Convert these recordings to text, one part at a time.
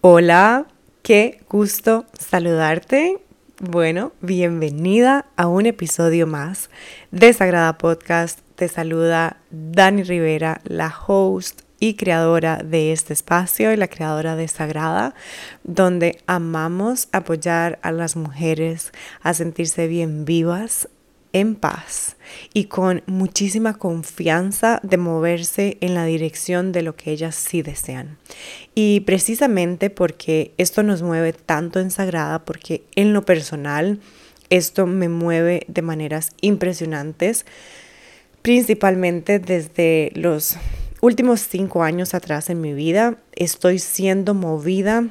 Hola, qué gusto saludarte. Bueno, bienvenida a un episodio más de Sagrada Podcast. Te saluda Dani Rivera, la host y creadora de este espacio y la creadora de Sagrada, donde amamos apoyar a las mujeres a sentirse bien vivas, en paz y con muchísima confianza de moverse en la dirección de lo que ellas sí desean. Y precisamente porque esto nos mueve tanto en Sagrada, porque en lo personal esto me mueve de maneras impresionantes, principalmente desde los últimos cinco años atrás en mi vida, estoy siendo movida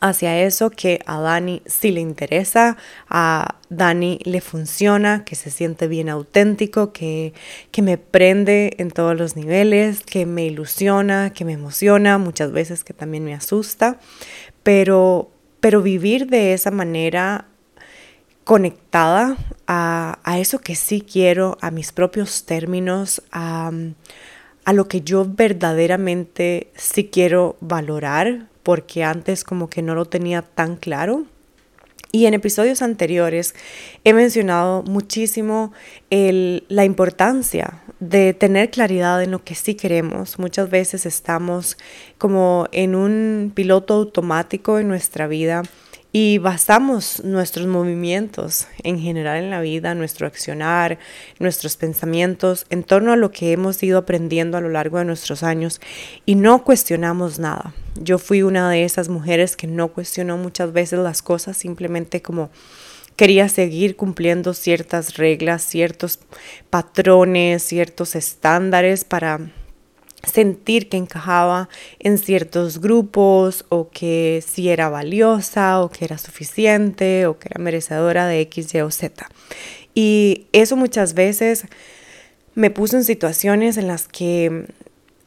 hacia eso que a Dani sí le interesa, a Dani le funciona, que se siente bien auténtico, que, que me prende en todos los niveles, que me ilusiona, que me emociona, muchas veces que también me asusta, pero, pero vivir de esa manera conectada a, a eso que sí quiero, a mis propios términos, a, a lo que yo verdaderamente sí quiero valorar, porque antes como que no lo tenía tan claro. Y en episodios anteriores he mencionado muchísimo la importancia de tener claridad en lo que sí queremos. Muchas veces estamos como en un piloto automático en nuestra vida y basamos nuestros movimientos en general en la vida, nuestro accionar, nuestros pensamientos en torno a lo que hemos ido aprendiendo a lo largo de nuestros años y no cuestionamos nada. Yo fui una de esas mujeres que no cuestionó muchas veces las cosas, simplemente como quería seguir cumpliendo ciertas reglas, ciertos patrones, ciertos estándares para sentir que encajaba en ciertos grupos o que si era valiosa o que era suficiente o que era merecedora de X, Y o Z. Y eso muchas veces me puso en situaciones en las que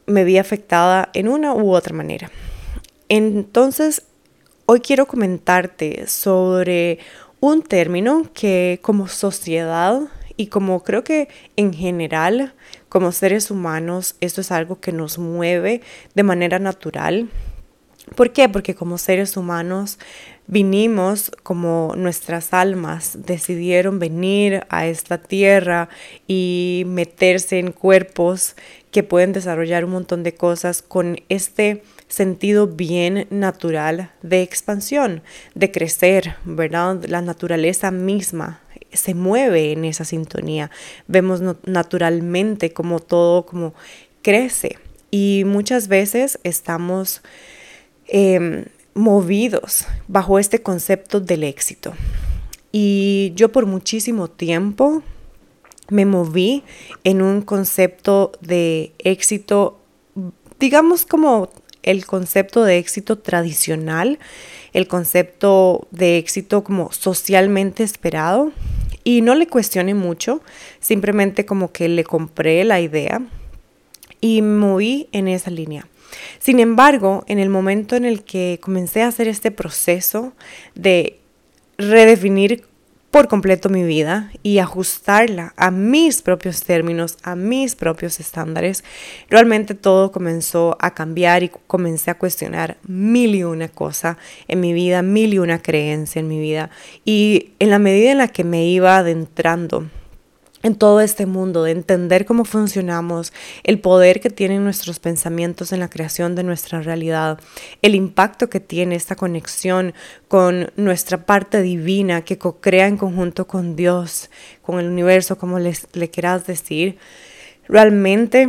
me vi afectada en una u otra manera. Entonces, hoy quiero comentarte sobre un término que como sociedad y como creo que en general como seres humanos esto es algo que nos mueve de manera natural. ¿Por qué? Porque como seres humanos vinimos como nuestras almas decidieron venir a esta tierra y meterse en cuerpos que pueden desarrollar un montón de cosas con este sentido bien natural de expansión, de crecer, ¿verdad? La naturaleza misma se mueve en esa sintonía. Vemos naturalmente como todo como crece y muchas veces estamos em, movidos bajo este concepto del éxito. Y yo por muchísimo tiempo me moví en un concepto de éxito, digamos como el concepto de éxito tradicional, el concepto de éxito como socialmente esperado, y no le cuestioné mucho, simplemente como que le compré la idea y moví en esa línea. Sin embargo, en el momento en el que comencé a hacer este proceso de redefinir por completo mi vida y ajustarla a mis propios términos, a mis propios estándares, realmente todo comenzó a cambiar y comencé a cuestionar mil y una cosa en mi vida, mil y una creencia en mi vida. Y en la medida en la que me iba adentrando en todo este mundo, de entender cómo funcionamos, el poder que tienen nuestros pensamientos en la creación de nuestra realidad, el impacto que tiene esta conexión con nuestra parte divina que co-crea en conjunto con Dios, con el universo, como les, le quieras decir. Realmente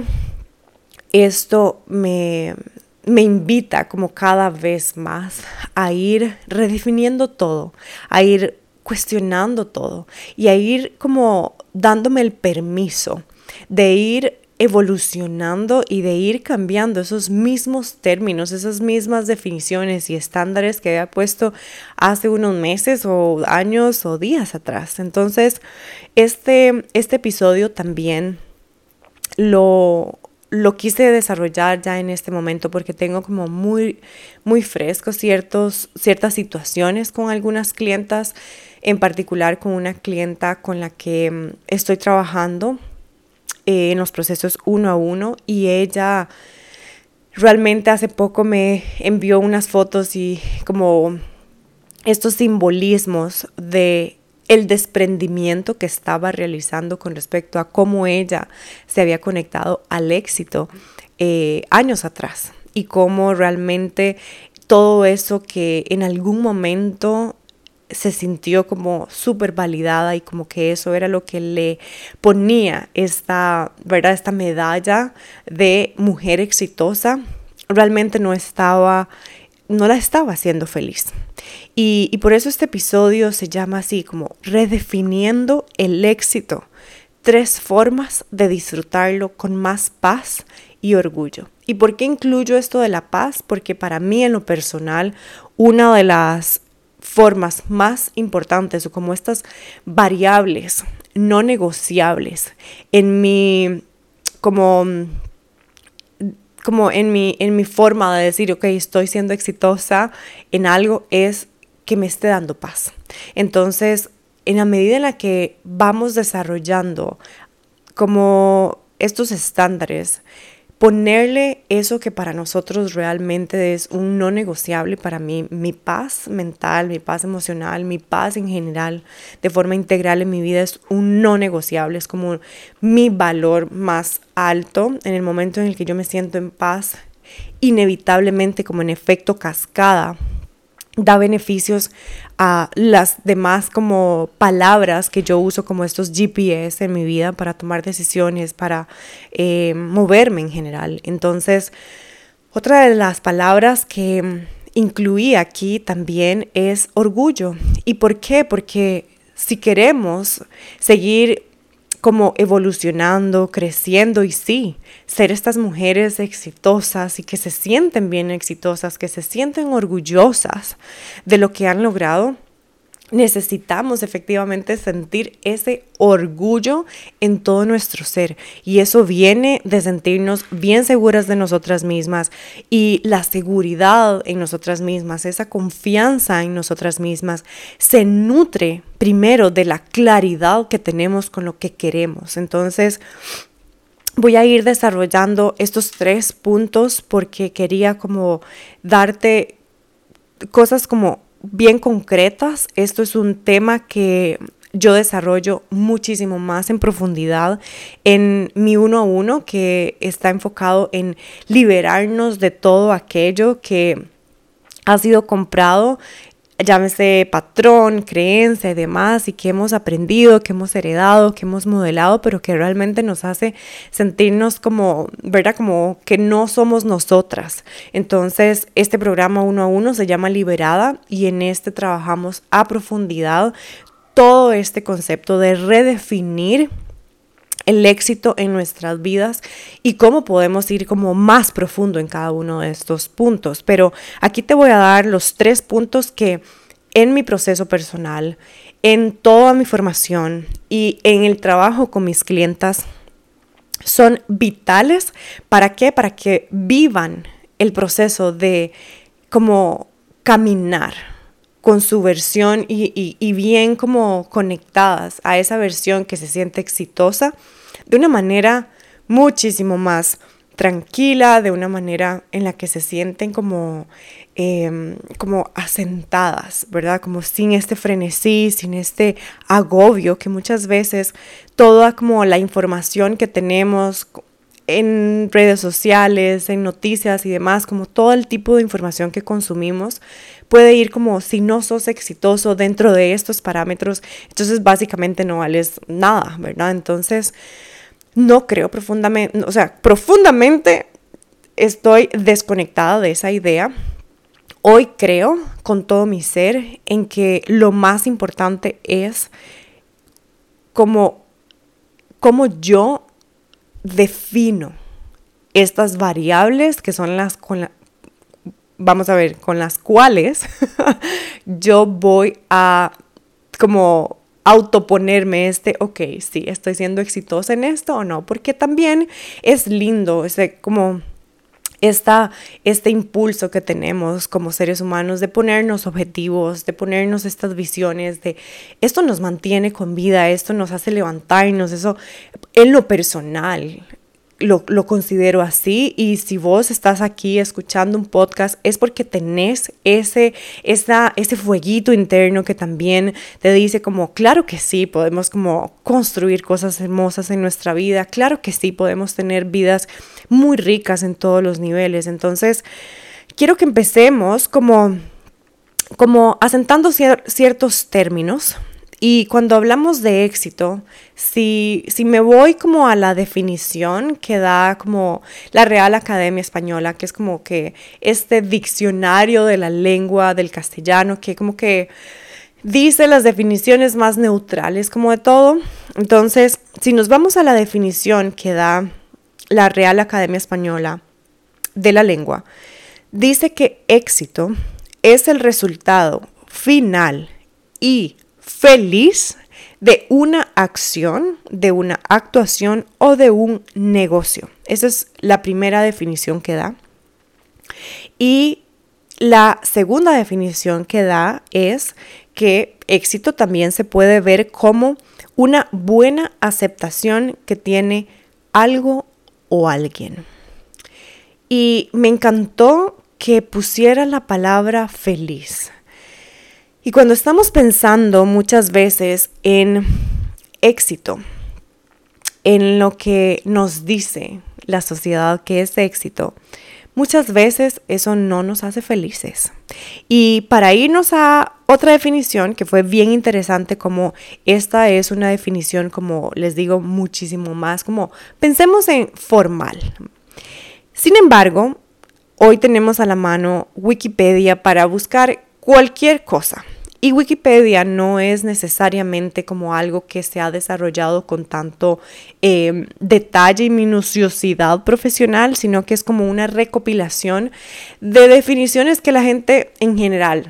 esto me, me invita como cada vez más a ir redefiniendo todo, a ir cuestionando todo y a ir como dándome el permiso de ir evolucionando y de ir cambiando esos mismos términos, esas mismas definiciones y estándares que había puesto hace unos meses o años o días atrás. Entonces, este, este episodio también lo, lo quise desarrollar ya en este momento porque tengo como muy, muy fresco ciertos, ciertas situaciones con algunas clientas en particular con una clienta con la que mm, estoy trabajando eh, en los procesos uno a uno y ella realmente hace poco me envió unas fotos y como estos simbolismos de el desprendimiento que estaba realizando con respecto a cómo ella se había conectado al éxito eh, años atrás y cómo realmente todo eso que en algún momento se sintió como súper validada y como que eso era lo que le ponía esta, ¿verdad? esta medalla de mujer exitosa, realmente no estaba, no la estaba haciendo feliz. Y, y por eso este episodio se llama así como redefiniendo el éxito, tres formas de disfrutarlo con más paz y orgullo. ¿Y por qué incluyo esto de la paz? Porque para mí en lo personal, una de las formas más importantes o como estas variables no negociables en mi como como en mi en mi forma de decir ok estoy siendo exitosa en algo es que me esté dando paz. Entonces en la medida en la que vamos desarrollando como estos estándares ponerle eso que para nosotros realmente es un no negociable para mí, mi paz mental, mi paz emocional, mi paz en general, de forma integral en mi vida es un no negociable, es como mi valor más alto en el momento en el que yo me siento en paz, inevitablemente como en efecto cascada da beneficios a las demás como palabras que yo uso como estos GPS en mi vida para tomar decisiones, para eh, moverme en general. Entonces, otra de las palabras que incluí aquí también es orgullo. ¿Y por qué? Porque si queremos seguir como evolucionando, creciendo y sí, ser estas mujeres exitosas y que se sienten bien exitosas, que se sienten orgullosas de lo que han logrado, necesitamos efectivamente sentir ese orgullo en todo nuestro ser y eso viene de sentirnos bien seguras de nosotras mismas y la seguridad en nosotras mismas, esa confianza en nosotras mismas se nutre primero de la claridad que tenemos con lo que queremos. Entonces, voy a ir desarrollando estos tres puntos porque quería como darte cosas como bien concretas. Esto es un tema que yo desarrollo muchísimo más en profundidad en mi uno a uno que está enfocado en liberarnos de todo aquello que ha sido comprado llámese patrón, creencia y demás, y que hemos aprendido, que hemos heredado, que hemos modelado, pero que realmente nos hace sentirnos como, ¿verdad? Como que no somos nosotras. Entonces, este programa uno a uno se llama Liberada y en este trabajamos a profundidad todo este concepto de redefinir el éxito en nuestras vidas y cómo podemos ir como más profundo en cada uno de estos puntos. Pero aquí te voy a dar los tres puntos que en mi proceso personal, en toda mi formación y en el trabajo con mis clientas son vitales. ¿Para qué? Para que vivan el proceso de como caminar con su versión y, y, bien como conectadas a esa versión que se siente exitosa de una manera muchísimo más tranquila, de una manera en la que se sienten como, em, como asentadas, ¿verdad? Como sin este frenesí, sin este agobio que muchas veces toda como la información que tenemos en redes sociales, en noticias y demás, como todo el tipo de información que consumimos, puede ir como si no sos exitoso dentro de estos parámetros, entonces básicamente no vales nada, ¿verdad? Entonces, no creo profundamente, o sea, profundamente estoy desconectada de esa idea. Hoy creo con todo mi ser en que lo más importante es como, como yo defino estas variables que son las con vamos a ver, con las cuales yo voy a como autoponerme este, ok, sí, estoy siendo exitosa en esto o no, porque también es lindo, ese como esta, este impulso que tenemos como seres humanos de ponernos objetivos, de ponernos estas visiones, de esto nos mantiene con vida, esto nos hace levantarnos, eso en lo personal lo, considero así y si vos estás aquí escuchando un podcast es porque tenés ese, esa, ese fueguito interno que también te dice como, claro que sí, podemos como construir cosas hermosas en nuestra vida, claro que sí, podemos tener vidas muy ricas en todos los niveles. Entonces, quiero que empecemos como, como asentando ciertos términos y cuando hablamos de éxito, si, si, me voy como a la definición que da como la Real Academia Española, que es como que este diccionario de la lengua del castellano, que como que dice las definiciones más neutrales como de todo. Entonces, si nos vamos a la definición que da la Real Academia Española de la lengua, dice que éxito es el resultado final y feliz de una acción, de una actuación o de un negocio. Esa es la primera definición que da. Y la segunda definición que da es que éxito también se puede ver como una buena aceptación que tiene algo o alguien. Y me encantó que pusiera la palabra feliz. Y cuando estamos pensando muchas veces en éxito, en lo que nos dice la sociedad que es éxito, muchas veces eso no nos hace felices. Y para irnos a otra definición que fue bien interesante, como esta es una definición, como les digo, muchísimo más, como pensemos en formal. Sin embargo, hoy tenemos a la mano Wikipedia para buscar cualquier cosa. Y Wikipedia no es necesariamente como algo que se ha desarrollado con tanto em, detalle y minuciosidad profesional, sino que es como una recopilación de definiciones que la gente en general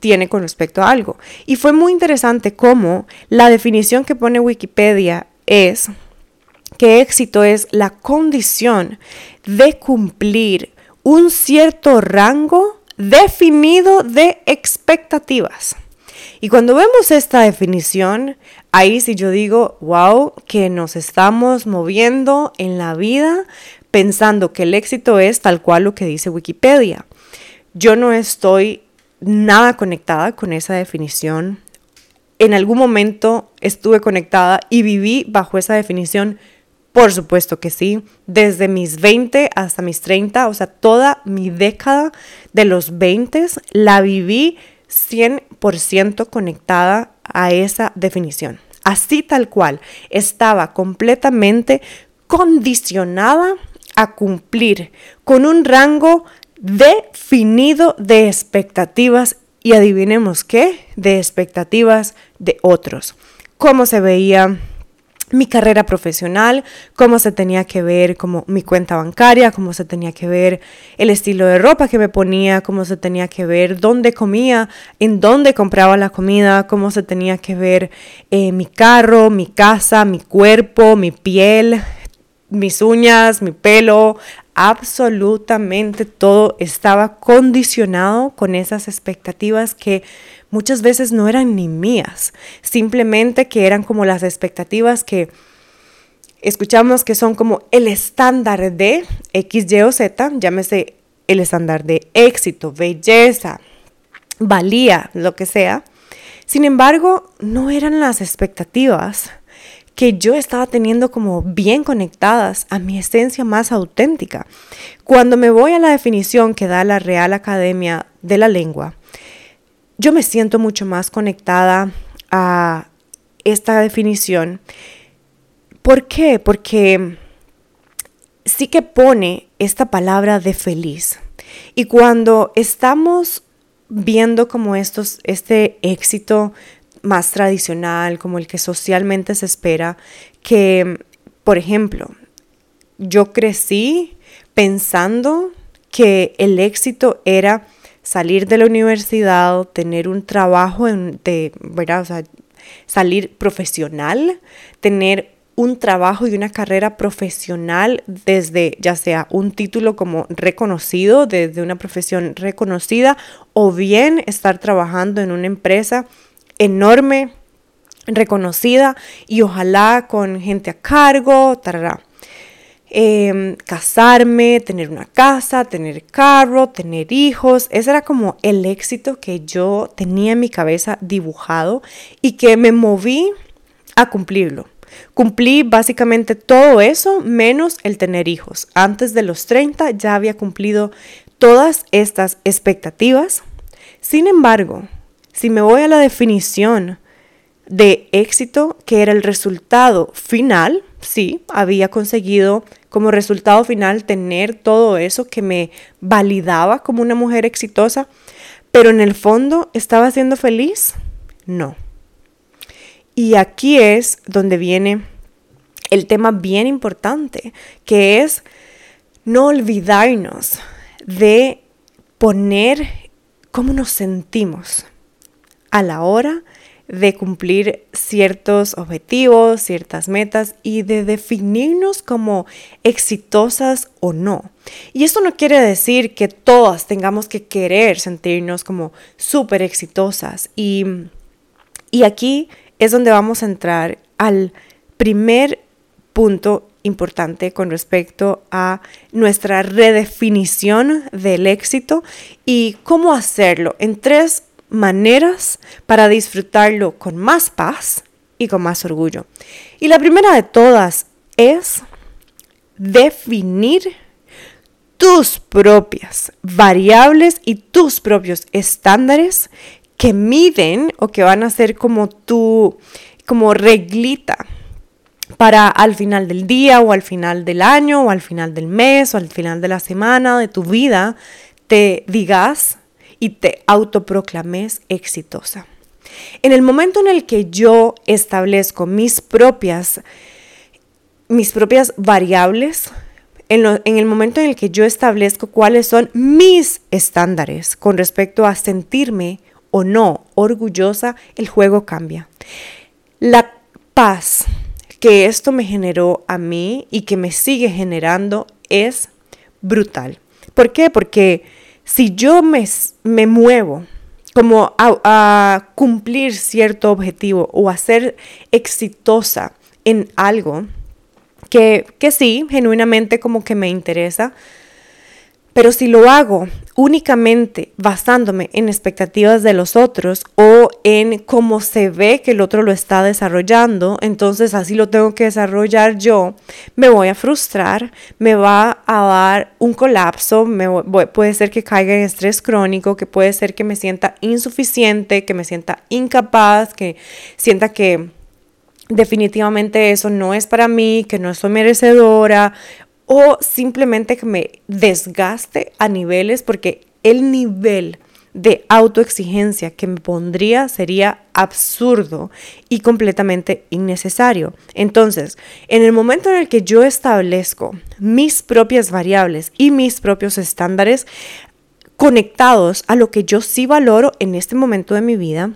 tiene con respecto a algo. Y fue muy interesante cómo la definición que pone Wikipedia es que éxito es la condición de cumplir un cierto rango definido de expectativas. Y cuando vemos esta definición, ahí sí yo digo, wow, que nos estamos moviendo en la vida pensando que el éxito es tal cual lo que dice Wikipedia. Yo no estoy nada conectada con esa definición. En algún momento estuve conectada y viví bajo esa definición. Por supuesto que sí, desde mis 20 hasta mis 30, o sea, toda mi década de los 20 la viví 100% conectada a esa definición. Así tal cual, estaba completamente condicionada a cumplir con un rango definido de expectativas y adivinemos qué, de expectativas de otros. Cómo se veía mi carrera profesional, cómo se tenía que ver como mi cuenta bancaria, cómo se tenía que ver el estilo de ropa que me ponía, cómo se tenía que ver dónde comía, en dónde compraba la comida, cómo se tenía que ver eh, mi carro, mi casa, mi cuerpo, mi piel, mis uñas, mi pelo, absolutamente todo estaba condicionado con esas expectativas que muchas veces no eran ni mías, simplemente que eran como las expectativas que escuchamos que son como el estándar de X, Y o Z, llámese el estándar de éxito, belleza, valía, lo que sea. Sin embargo, no eran las expectativas que yo estaba teniendo como bien conectadas a mi esencia más auténtica. Cuando me voy a la definición que da la Real Academia de la Lengua, yo me siento mucho más conectada a esta definición. ¿Por qué? Porque sí que pone esta palabra de feliz. Y cuando estamos viendo como estos, este éxito más tradicional, como el que socialmente se espera, que, por ejemplo, yo crecí pensando que el éxito era salir de la universidad, tener un trabajo de, ¿verdad? Salir profesional, tener un trabajo y una carrera profesional desde ya sea un título como reconocido, desde una profesión reconocida, o bien estar trabajando en una empresa enorme, reconocida y ojalá con gente a cargo, tarará. em, casarme, tener una casa, tener carro, tener hijos. Ese era como el éxito que yo tenía en mi cabeza dibujado y que me moví a cumplirlo. Cumplí básicamente todo eso menos el tener hijos. Antes de los 30 ya había cumplido todas estas expectativas. Sin embargo, si me voy a la definición de éxito, que era el resultado final, sí, había conseguido como resultado final tener todo eso que me validaba como una mujer exitosa, pero en el fondo estaba siendo feliz, no. Y aquí es donde viene el tema bien importante, que es no olvidarnos de poner cómo nos sentimos a la hora de cumplir ciertos objetivos, ciertas metas y de definirnos como exitosas o no. Y esto no quiere decir que todas tengamos que querer sentirnos como súper exitosas. Y, y aquí es donde vamos a entrar al primer punto importante con respecto a nuestra redefinición del éxito y cómo hacerlo en tres maneras para disfrutarlo con más paz y con más orgullo. Y la primera de todas es definir tus propias variables y tus propios estándares que miden o que van a ser como tu como reglita para al final del día o al final del año o al final del mes o al final de la semana de tu vida te digas y te autoproclames exitosa. En el momento en el que yo establezco mis propias, mis propias variables, en, en, el momento en el que yo establezco cuáles son mis estándares con respecto a sentirme o no orgullosa, el juego cambia. La paz que esto me generó a mí y que me sigue generando es brutal. ¿Por qué? Porque si yo me, me muevo como a, cumplir cierto objetivo o a ser exitosa en algo que, que sí, genuinamente como que me interesa, pero si lo hago únicamente basándome en expectativas de los otros o en cómo se ve que el otro lo está desarrollando, entonces así lo tengo que desarrollar yo, me voy a frustrar, me va a dar un colapso, me puede ser que caiga en estrés crónico, que puede ser que me sienta insuficiente, que me sienta incapaz, que sienta que definitivamente eso no es para mí, que no soy merecedora o simplemente que me desgaste a niveles porque el nivel de autoexigencia que me pondría sería absurdo y completamente innecesario. Entonces, en el momento en el que yo establezco mis propias variables y mis propios estándares conectados a lo que yo sí valoro en este momento de mi vida,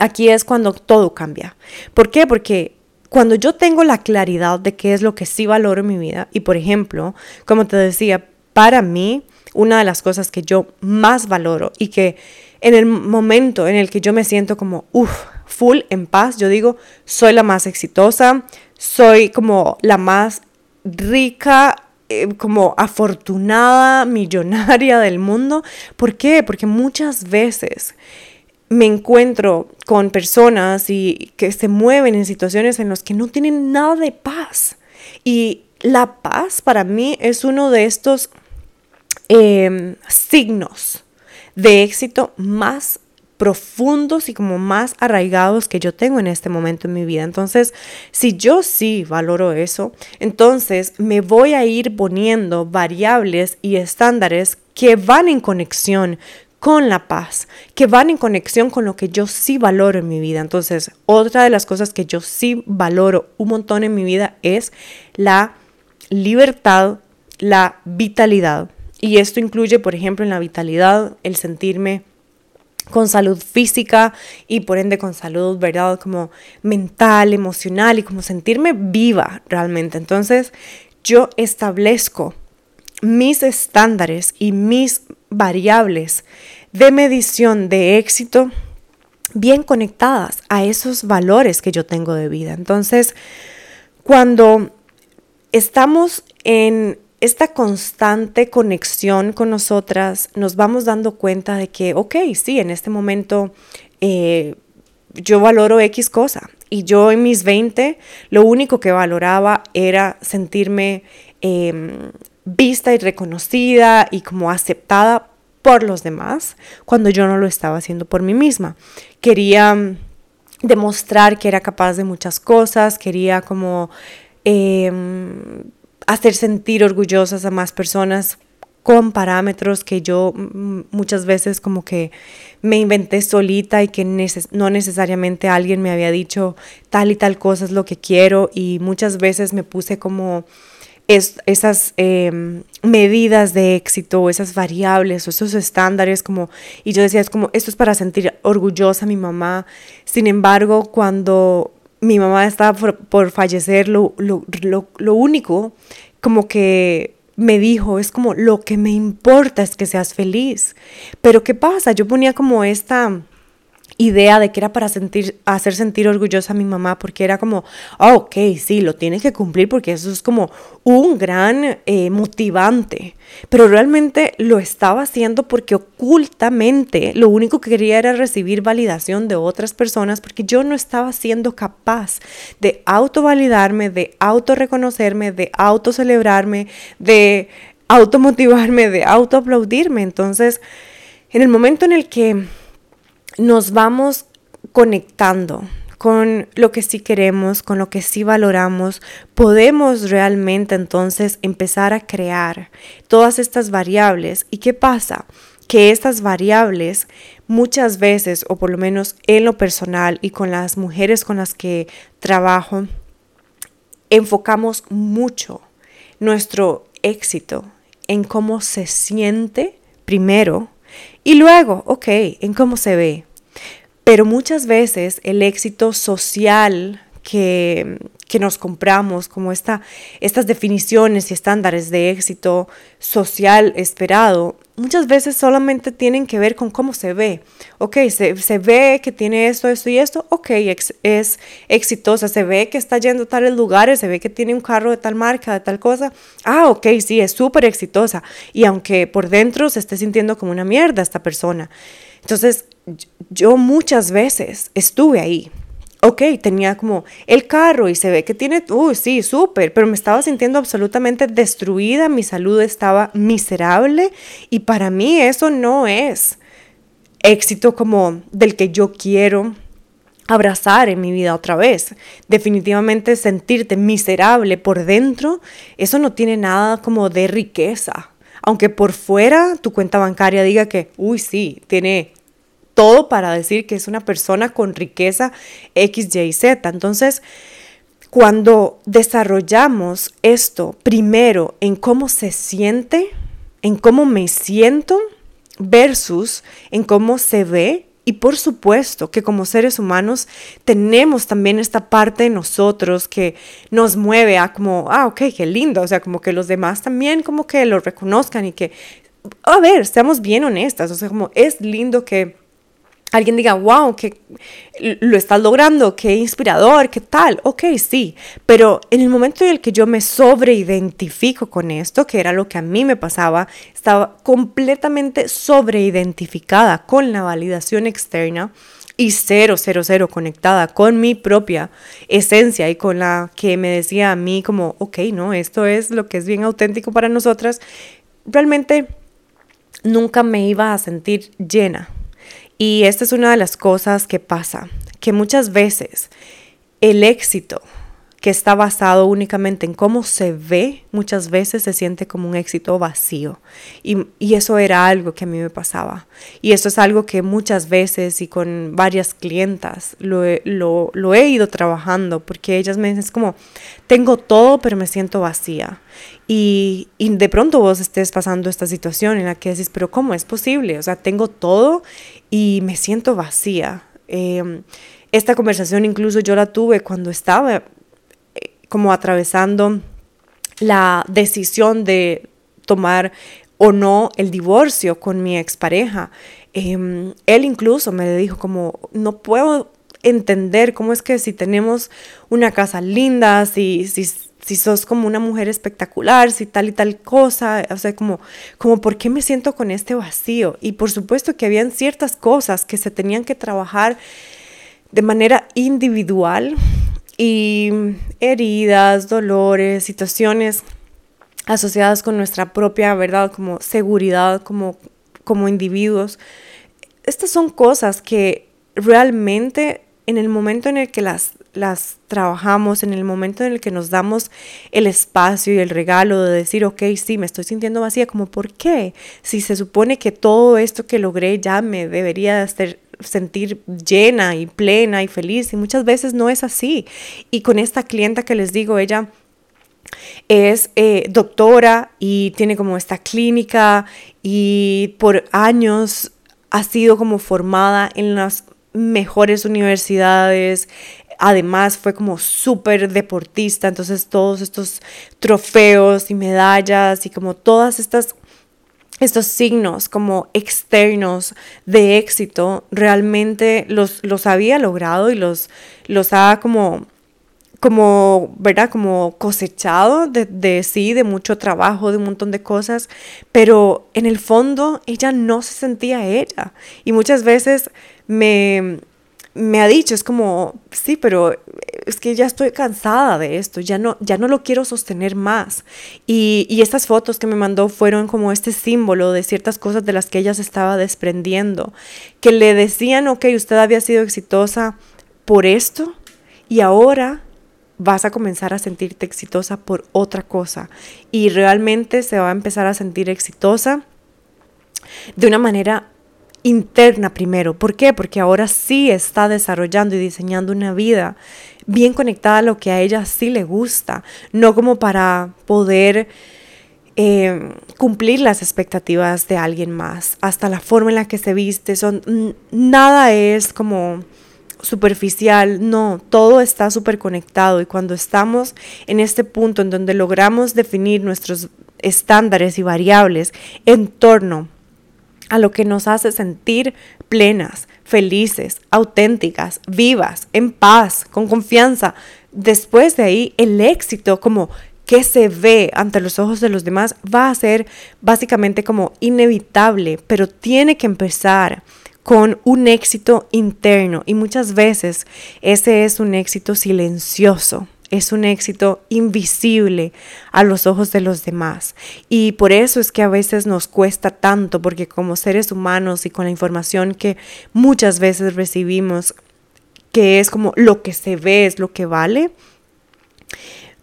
aquí es cuando todo cambia. ¿Por qué? Porque cuando yo tengo la claridad de qué es lo que sí valoro en mi vida, y por ejemplo, como te decía, para mí, una de las cosas que yo más valoro y que en el momento en el que yo me siento como, uff, full en paz, yo digo, soy la más exitosa, soy como la más rica, eh, como afortunada, millonaria del mundo. ¿Por qué? Porque muchas veces me encuentro con personas y que se mueven en situaciones en las que no tienen nada de paz. Y la paz para mí es uno de estos em, signos de éxito más profundos y como más arraigados que yo tengo en este momento en mi vida. Entonces, si yo sí valoro eso, entonces me voy a ir poniendo variables y estándares que van en conexión con la paz, que van en conexión con lo que yo sí valoro en mi vida. Entonces, otra de las cosas que yo sí valoro un montón en mi vida es la libertad, la vitalidad. Y esto incluye, por ejemplo, en la vitalidad, el sentirme con salud física y por ende con salud, ¿verdad? Como mental, emocional y como sentirme viva realmente. Entonces, yo establezco mis estándares y mis variables de medición de éxito bien conectadas a esos valores que yo tengo de vida. Entonces, cuando estamos en esta constante conexión con nosotras, nos vamos dando cuenta de que, ok, sí, en este momento eh, yo valoro X cosa. Y yo en mis 20 lo único que valoraba era sentirme em, vista y reconocida y como aceptada por los demás cuando yo no lo estaba haciendo por mí misma. Quería mm, demostrar que era capaz de muchas cosas, quería como em, hacer sentir orgullosas a más personas con parámetros que yo mm, muchas veces como que me inventé solita y que no necesariamente alguien me había dicho tal y tal cosa es lo que quiero y muchas veces me puse como esas em, medidas de éxito, esas variables o esos estándares como, y yo decía, es como, esto es para sentir orgullosa a mi mamá. Sin embargo, cuando mi mamá estaba por, fallecer, lo, lo único como que me dijo, es como lo que me importa es que seas feliz. Pero ¿qué pasa? Yo ponía como esta idea de que era para sentir, hacer sentir orgullosa a mi mamá, porque era como, oh, ok, sí, lo tienes que cumplir porque eso es como un gran eh, motivante, pero realmente lo estaba haciendo porque ocultamente lo único que quería era recibir validación de otras personas, porque yo no estaba siendo capaz de autovalidarme, de autorreconocerme, de autocelebrarme, de automotivarme, de autoaplaudirme. Entonces, en el momento en el que nos vamos conectando con lo que sí queremos, con lo que sí valoramos, podemos realmente entonces empezar a crear todas estas variables. ¿Y qué pasa? Que estas variables muchas veces, o por lo menos en lo personal y con las mujeres con las que trabajo, enfocamos mucho nuestro éxito en cómo se siente primero y luego, ok, en cómo se ve. Pero muchas veces el éxito social que, que nos compramos, como esta, estas definiciones y estándares de éxito social esperado, muchas veces solamente tienen que ver con cómo se ve. Ok, se, se ve que tiene esto, esto y esto, ok, es exitosa, se ve que está yendo a tales lugares, se ve que tiene un carro de tal marca, de tal cosa. Ah, ok, sí, es súper exitosa. Y aunque por dentro se esté sintiendo como una mierda esta persona. Entonces, yo muchas veces estuve ahí. Ok, tenía como el carro y se ve que tiene, uy, sí, súper, pero me estaba sintiendo absolutamente destruida, mi salud estaba miserable y para mí eso no es éxito como del que yo quiero abrazar en mi vida otra vez. Definitivamente sentirte miserable por dentro, eso no tiene nada como de riqueza. Aunque por fuera tu cuenta bancaria diga que, uy, sí, tiene todo para decir que es una persona con riqueza X, Y, Z. Entonces, cuando desarrollamos esto primero en cómo se siente, en cómo me siento, versus en cómo se ve, y por supuesto que como seres humanos tenemos también esta parte de nosotros que nos mueve a como, ah, ok, qué lindo, o sea, como que los demás también como que lo reconozcan y que, a ver, seamos bien honestas, o sea, como es lindo que alguien diga, wow, que lo estás logrando, qué inspirador, qué tal. Ok, sí, pero en el momento en el que yo me sobreidentifico con esto, que era lo que a mí me pasaba, estaba completamente sobreidentificada con la validación externa y cero, cero, cero conectada con mi propia esencia y con la que me decía a mí como, ok, no, esto es lo que es bien auténtico para nosotras, realmente nunca me iba a sentir llena y esta es una de las cosas que pasa, que muchas veces el éxito que está basado únicamente en cómo se ve, muchas veces se siente como un éxito vacío. Y, eso era algo que a mí me pasaba. Y eso es algo que muchas veces y con varias clientas lo he, lo, he ido trabajando, porque ellas me dicen, es como, tengo todo, pero me siento vacía. Y, y, de pronto vos estés pasando esta situación en la que dices, pero ¿cómo es posible? O sea, tengo todo y me siento vacía. Em, esta conversación incluso yo la tuve cuando estaba eh, como atravesando la decisión de tomar o no el divorcio con mi expareja. Eh, él incluso me dijo como, no puedo entender cómo es que si tenemos una casa linda, si, si si sos como una mujer espectacular, si tal y tal cosa, o sea, como, como por qué me siento con este vacío. Y por supuesto que habían ciertas cosas que se tenían que trabajar de manera individual y heridas, dolores, situaciones asociadas con nuestra propia verdad, como seguridad, como, como individuos. Estas son cosas que realmente en el momento en el que las, las trabajamos, en el momento en el que nos damos el espacio y el regalo de decir, ok, sí, me estoy sintiendo vacía, como, ¿por qué? Si se supone que todo esto que logré ya me debería sentir llena y plena y feliz y muchas veces no es así. Y con esta clienta que les digo, ella es eh, doctora y tiene como esta clínica y por años ha sido como formada en las mejores universidades. Además fue como súper deportista, entonces todos estos trofeos y medallas y como todas estas estos signos como externos de éxito realmente los, los había logrado y los, los ha como como, ¿verdad? Como cosechado de, de, sí, de mucho trabajo, de un montón de cosas, pero en el fondo ella no se sentía ella. Y muchas veces me, me ha dicho, es como, sí, pero es que ya estoy cansada de esto, ya no, ya no lo quiero sostener más. Y, y estas fotos que me mandó fueron como este símbolo de ciertas cosas de las que ella se estaba desprendiendo, que le decían, ok, usted había sido exitosa por esto y ahora vas a comenzar a sentirte exitosa por otra cosa y realmente se va a empezar a sentir exitosa de una manera interna primero. ¿Por qué? Porque ahora sí está desarrollando y diseñando una vida bien conectada a lo que a ella sí le gusta, no como para poder eh, cumplir las expectativas de alguien más. Hasta la forma en la que se viste, son, nada es como superficial, no, todo está súper conectado y cuando estamos en este punto en donde logramos definir nuestros estándares y variables en torno a lo que nos hace sentir plenas, felices, auténticas, vivas, en paz, con confianza, después de ahí el éxito como que se ve ante los ojos de los demás va a ser básicamente como inevitable, pero tiene que empezar con un éxito interno y muchas veces ese es un éxito silencioso. Es un éxito invisible a los ojos de los demás. Y por eso es que a veces nos cuesta tanto, porque como seres humanos y con la información que muchas veces recibimos, que es como lo que se ve es lo que vale,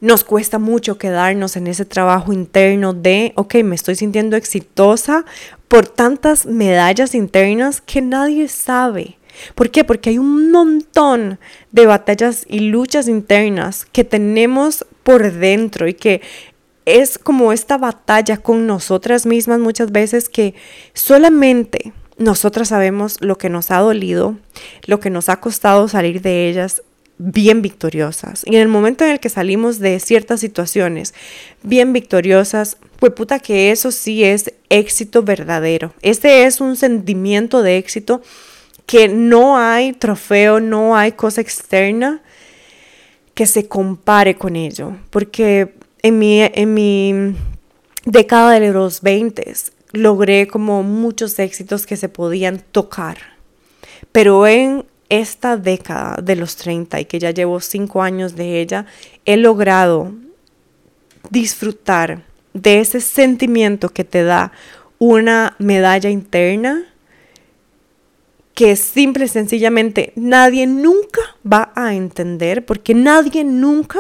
nos cuesta mucho quedarnos en ese trabajo interno de, ok, me estoy sintiendo exitosa por tantas medallas internas que nadie sabe. ¿Por qué? Porque hay un montón de batallas y luchas internas que tenemos por dentro y que es como esta batalla con nosotras mismas muchas veces que solamente nosotras sabemos lo que nos ha dolido, lo que nos ha costado salir de ellas bien victoriosas. Y en el momento en el que salimos de ciertas situaciones bien victoriosas, pues puta que eso sí es éxito verdadero. Ese es un sentimiento de éxito que no hay trofeo, no hay cosa externa que se compare con ello. Porque en mi, en mi década de los 20 logré como muchos éxitos que se podían tocar. Pero en esta década de los 30 y que ya llevo cinco años de ella, he logrado disfrutar de ese sentimiento que te da una medalla interna que simple y sencillamente nadie nunca va a entender porque nadie nunca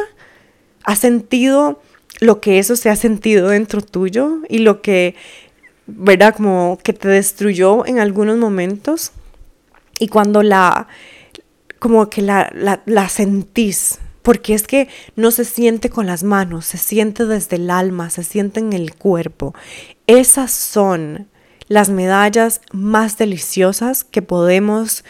ha sentido lo que eso se ha sentido dentro tuyo y lo que, ¿verdad? Como que te destruyó en algunos momentos. Y cuando la, como que la, la, sentís, porque es que no se siente con las manos, se siente desde el alma, se siente en el cuerpo. Esas son las medallas más deliciosas que podemos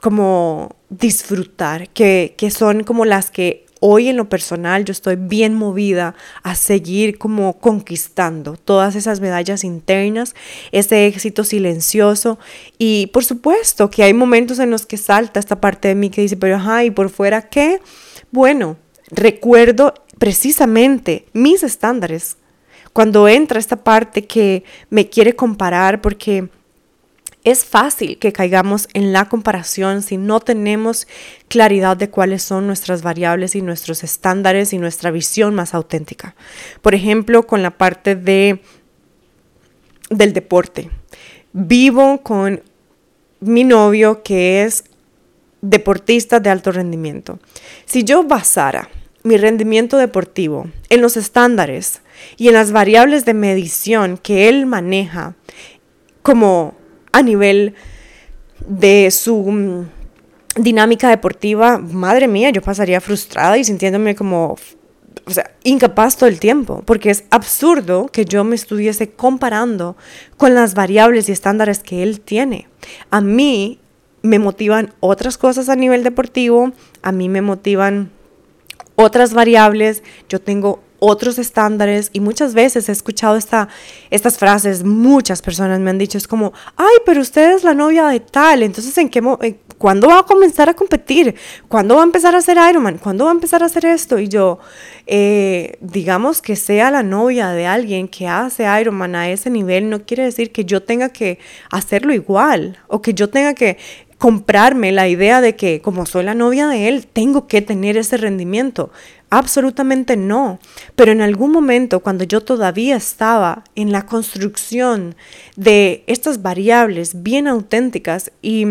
como disfrutar, que, que son como las que hoy en lo personal yo estoy bien movida a seguir como conquistando todas esas medallas internas, ese éxito silencioso y por supuesto que hay momentos en los que salta esta parte de mí que dice, pero ajá, ¿y por fuera qué? Bueno, recuerdo precisamente mis estándares. Cuando entra esta parte que me quiere comparar porque es fácil que caigamos en la comparación si no tenemos claridad de cuáles son nuestras variables y nuestros estándares y nuestra visión más auténtica. Por ejemplo, con la parte de del deporte. Vivo con mi novio que es deportista de alto rendimiento. Si yo basara mi rendimiento deportivo en los estándares y en las variables de medición que él maneja como a nivel de su mm, dinámica deportiva, madre mía, yo pasaría frustrada y sintiéndome como, o sea, incapaz todo el tiempo, porque es absurdo que yo me estuviese comparando con las variables y estándares que él tiene. A mí me motivan otras cosas a nivel deportivo, a mí me motivan otras variables, yo tengo otros estándares y muchas veces he escuchado esta, estas frases, muchas personas me han dicho, es como, ay, pero usted es la novia de tal, entonces ¿en qué ¿cuándo va a comenzar a competir? ¿Cuándo va a empezar a hacer Ironman? ¿Cuándo va a empezar a hacer esto? Y yo, eh, digamos que sea la novia de alguien que hace Ironman a ese nivel, no quiere decir que yo tenga que hacerlo igual o que yo tenga que comprarme la idea de que como soy la novia de él, tengo que tener ese rendimiento. Absolutamente no. Pero en algún momento, cuando yo todavía estaba en la construcción de estas variables bien auténticas y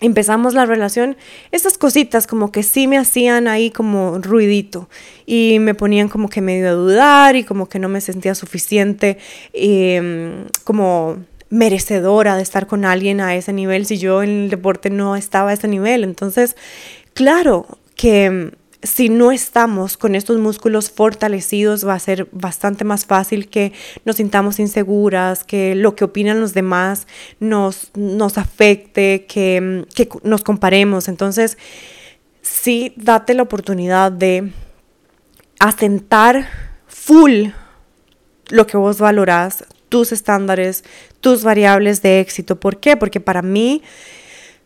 empezamos la relación, estas cositas como que sí me hacían ahí como ruidito y me ponían como que medio a dudar y como que no me sentía suficiente em, como merecedora de estar con alguien a ese nivel si yo en el deporte no estaba a ese nivel. Entonces, claro que si no estamos con estos músculos fortalecidos, va a ser bastante más fácil que nos sintamos inseguras, que lo que opinan los demás nos, nos afecte, que, que nos comparemos. Entonces, sí, date la oportunidad de asentar full lo que vos valorás, tus estándares, tus variables de éxito. ¿Por qué? Porque para mí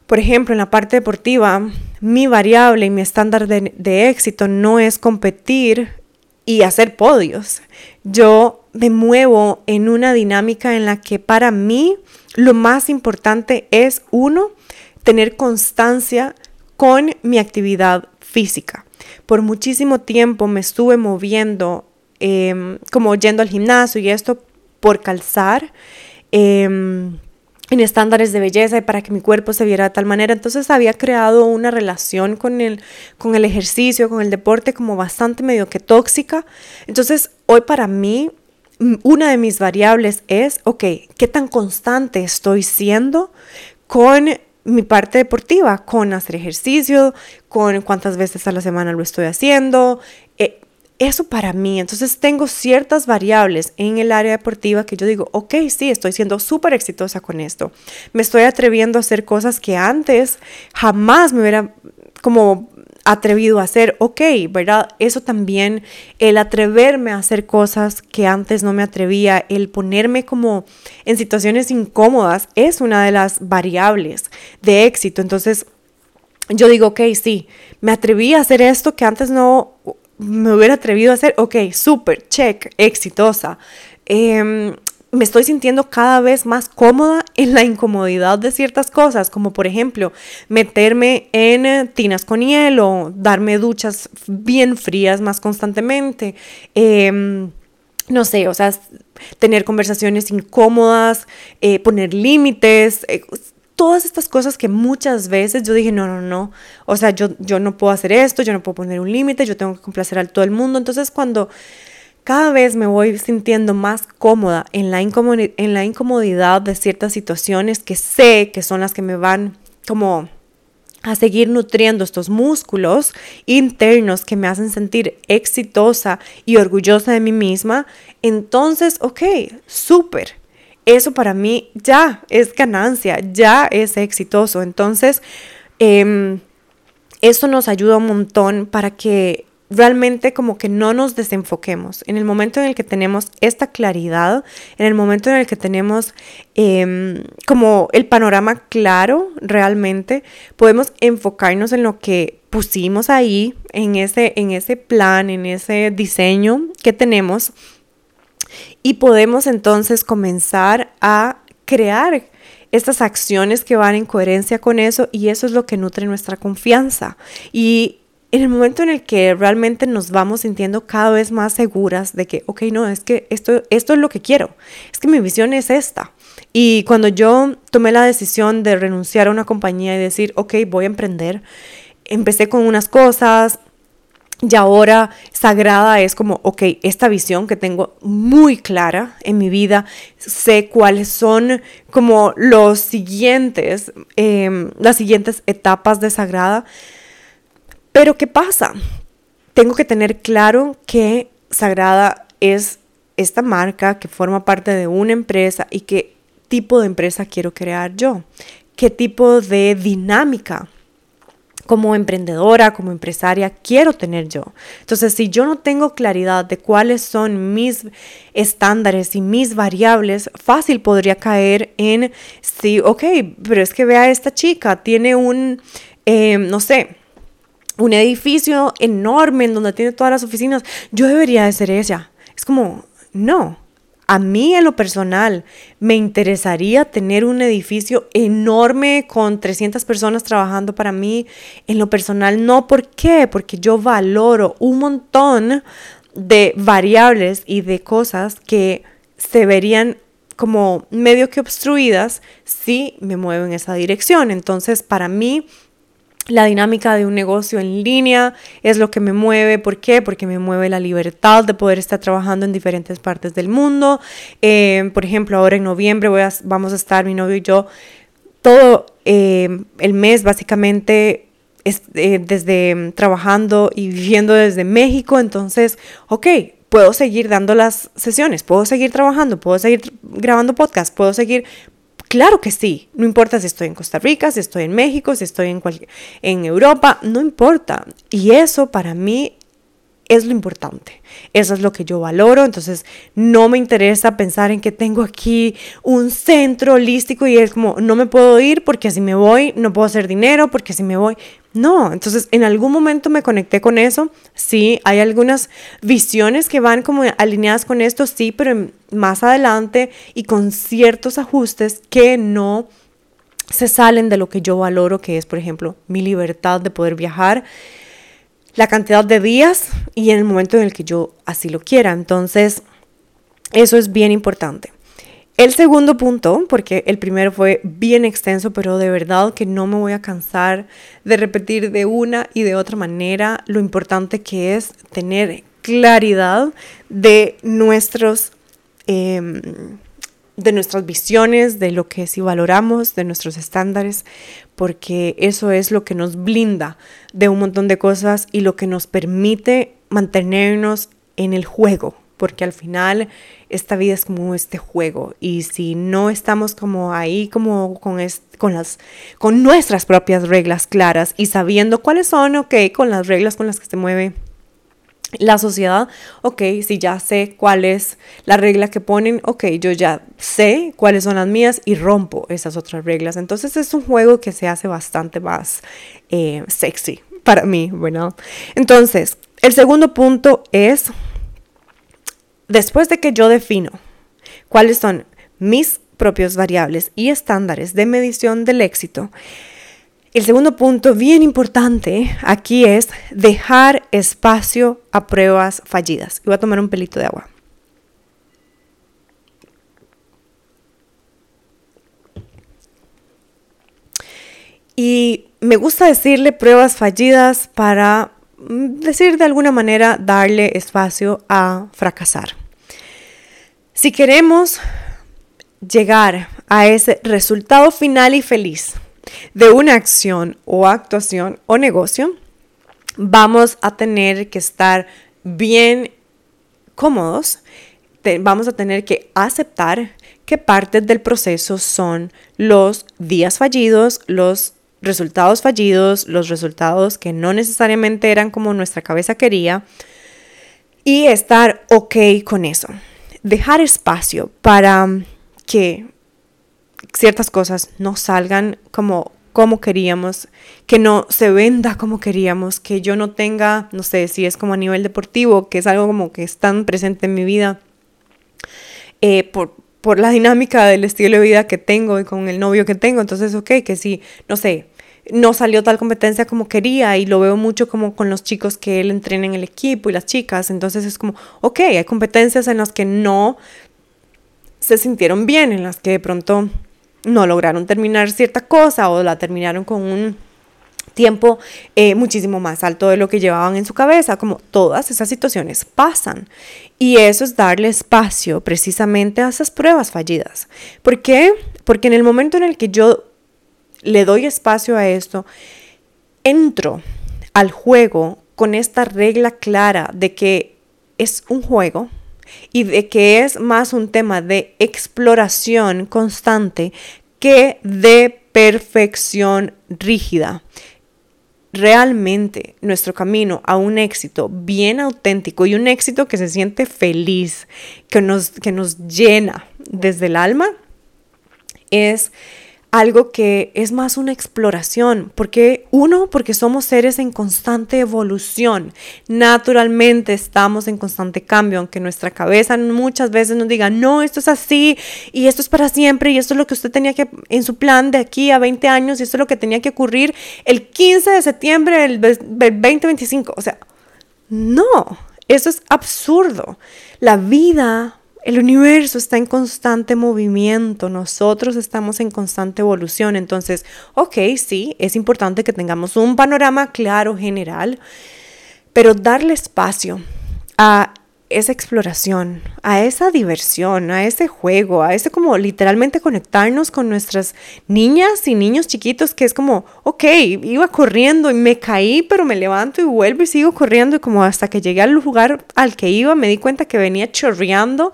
por ejemplo, en la parte deportiva, mi variable y mi estándar de, éxito no es competir y hacer podios. Yo me muevo en una dinámica en la que para mí lo más importante es, uno, tener constancia con mi actividad física. Por muchísimo tiempo me estuve moviendo, em, como yendo al gimnasio y esto por calzar. Em, en estándares de belleza y para que mi cuerpo se viera de tal manera. Entonces había creado una relación con el, con el ejercicio, con el deporte como bastante medio que tóxica. Entonces hoy para mí una de mis variables es, ok, ¿qué tan constante estoy siendo con mi parte deportiva, con hacer ejercicio, con cuántas veces a la semana lo estoy haciendo, eh, eso para mí. Entonces tengo ciertas variables en el área deportiva que yo digo, ok, sí, estoy siendo súper exitosa con esto. Me estoy atreviendo a hacer cosas que antes jamás me hubiera como atrevido a hacer, ok, ¿verdad? Eso también, el atreverme a hacer cosas que antes no me atrevía, el ponerme como en situaciones incómodas, es una de las variables de éxito. Entonces, yo digo, ok, sí, me atreví a hacer esto que antes no me hubiera atrevido a hacer, ok, súper, check, exitosa. Em, me estoy sintiendo cada vez más cómoda en la incomodidad de ciertas cosas, como por ejemplo meterme en tinas con hielo, darme duchas bien frías más constantemente. Em, no sé, o sea, tener conversaciones incómodas, eh, poner límites, eh, todas estas cosas que muchas veces yo dije, no, no, no, o sea, yo, yo no puedo hacer esto, yo no puedo poner un límite, yo tengo que complacer a todo el mundo. Entonces cuando cada vez me voy sintiendo más cómoda en la, en la incomodidad de ciertas situaciones que sé que son las que me van como a seguir nutriendo estos músculos internos que me hacen sentir exitosa y orgullosa de mí misma, entonces, ok, súper eso para mí ya es ganancia, ya es exitoso. Entonces, eh, esto nos ayuda un montón para que realmente como que no nos desenfoquemos. En el momento en el que tenemos esta claridad, en el momento en el que tenemos em, como el panorama claro realmente, podemos enfocarnos en lo que pusimos ahí, en ese, en ese plan, en ese diseño que tenemos. Y podemos entonces comenzar a crear estas acciones que van en coherencia con eso y eso es lo que nutre nuestra confianza. Y en el momento en el que realmente nos vamos sintiendo cada vez más seguras de que, ok, no, es que esto, esto es lo que quiero, es que mi visión es esta. Y cuando yo tomé la decisión de renunciar a una compañía y decir, ok, voy a emprender, empecé con unas cosas, y ahora sagrada es como, ok, esta visión que tengo muy clara en mi vida, sé cuáles son como los siguientes, em, las siguientes etapas de sagrada. Pero ¿qué pasa? Tengo que tener claro que sagrada es esta marca que forma parte de una empresa y qué tipo de empresa quiero crear yo, qué tipo de dinámica como emprendedora, como empresaria, quiero tener yo. Entonces, si yo no tengo claridad de cuáles son mis estándares y mis variables, fácil podría caer en, sí, ok, pero es que vea esta chica, tiene un, eh, no sé, un edificio enorme en donde tiene todas las oficinas, yo debería de ser ella. Es como, no, a mí en lo personal me interesaría tener un edificio enorme con 300 personas trabajando para mí. En lo personal no, ¿por qué? Porque yo valoro un montón de variables y de cosas que se verían como medio que obstruidas si me muevo en esa dirección. Entonces, para mí la dinámica de un negocio en línea es lo que me mueve. ¿Por qué? Porque me mueve la libertad de poder estar trabajando en diferentes partes del mundo. Eh, por ejemplo, ahora en noviembre vamos a estar mi novio y yo todo eh, el mes básicamente eh, desde trabajando y viviendo desde México. Entonces, ok, puedo seguir dando las sesiones, puedo seguir trabajando, puedo seguir grabando podcast, puedo seguir Claro que sí, no importa si estoy en Costa Rica, si estoy en México, si estoy en, en Europa, no importa. Y eso para mí es lo importante. Eso es lo que yo valoro. Entonces, no me interesa pensar en que tengo aquí un centro holístico y es como, no me puedo ir porque si me voy no puedo hacer dinero, porque si me voy, no, entonces en algún momento me conecté con eso. Sí, hay algunas visiones que van como alineadas con esto, sí, pero más adelante y con ciertos ajustes que no se salen de lo que yo valoro, que es, por ejemplo, mi libertad de poder viajar, la cantidad de días y en el momento en el que yo así lo quiera. Entonces, eso es bien importante. El segundo punto, porque el primero fue bien extenso, pero de verdad que no me voy a cansar de repetir de una y de otra manera lo importante que es tener claridad de nuestros... Em, de nuestras visiones, de lo que sí valoramos, de nuestros estándares, porque eso es lo que nos blinda de un montón de cosas y lo que nos permite mantenernos en el juego, porque al final esta vida es como este juego y si no estamos como ahí como con, con, las, con nuestras propias reglas claras y sabiendo cuáles son, ok, con las reglas con las que se mueve la sociedad, ok, si ya sé cuál es la regla que ponen, ok, yo ya sé cuáles son las mías y rompo esas otras reglas. Entonces es un juego que se hace bastante más eh, sexy para mí, bueno. Entonces, el segundo punto es después de que yo defino cuáles son mis propios variables y estándares de medición del éxito, el segundo punto bien importante aquí es dejar espacio a pruebas fallidas. Voy a tomar un pelito de agua. Y me gusta decirle pruebas fallidas para decir de alguna manera, darle espacio a fracasar. Si queremos llegar a ese resultado final y feliz de una acción o actuación o negocio, vamos a tener que estar bien cómodos, vamos a tener que aceptar que parte del proceso son los días fallidos, los resultados fallidos, los resultados que no necesariamente eran como nuestra cabeza quería y estar ok con eso. Dejar espacio para que ciertas cosas no salgan como como queríamos, que no se venda como queríamos, que yo no tenga, no sé si es como a nivel deportivo, que es algo como que es tan presente en mi vida, eh, por, por la dinámica del estilo de vida que tengo y con el novio que tengo. Entonces, ok, que si, no sé, no salió tal competencia como quería y lo veo mucho como con los chicos que él entrena en el equipo y las chicas. Entonces es como, ok, hay competencias en las que no se sintieron bien, en las que de pronto no lograron terminar cierta cosa o la terminaron con un tiempo eh, muchísimo más alto de lo que llevaban en su cabeza, como todas esas situaciones pasan. Y eso es darle espacio precisamente a esas pruebas fallidas. ¿Por qué? Porque en el momento en el que yo le doy espacio a esto, entro al juego con esta regla clara de que es un juego y de que es más un tema de exploración constante que de perfección rígida. Realmente nuestro camino a un éxito bien auténtico y un éxito que se siente feliz, que nos, que nos llena desde el alma, es algo que es más una exploración, porque uno, porque somos seres en constante evolución, naturalmente estamos en constante cambio, aunque nuestra cabeza muchas veces nos diga, no, esto es así y esto es para siempre y esto es lo que usted tenía que, en su plan de aquí a 20 años y esto es lo que tenía que ocurrir el 15 de septiembre del 2025, o sea, no, eso es absurdo. La vida el universo está en constante movimiento, nosotros estamos en constante evolución. Entonces, ok, sí, es importante que tengamos un panorama claro, general, pero darle espacio a esa exploración, a esa diversión, a ese juego, a ese como literalmente conectarnos con nuestras niñas y niños chiquitos, que es como, ok, iba corriendo y me caí, pero me levanto y vuelvo y sigo corriendo y como hasta que llegué al lugar al que iba me di cuenta que venía chorreando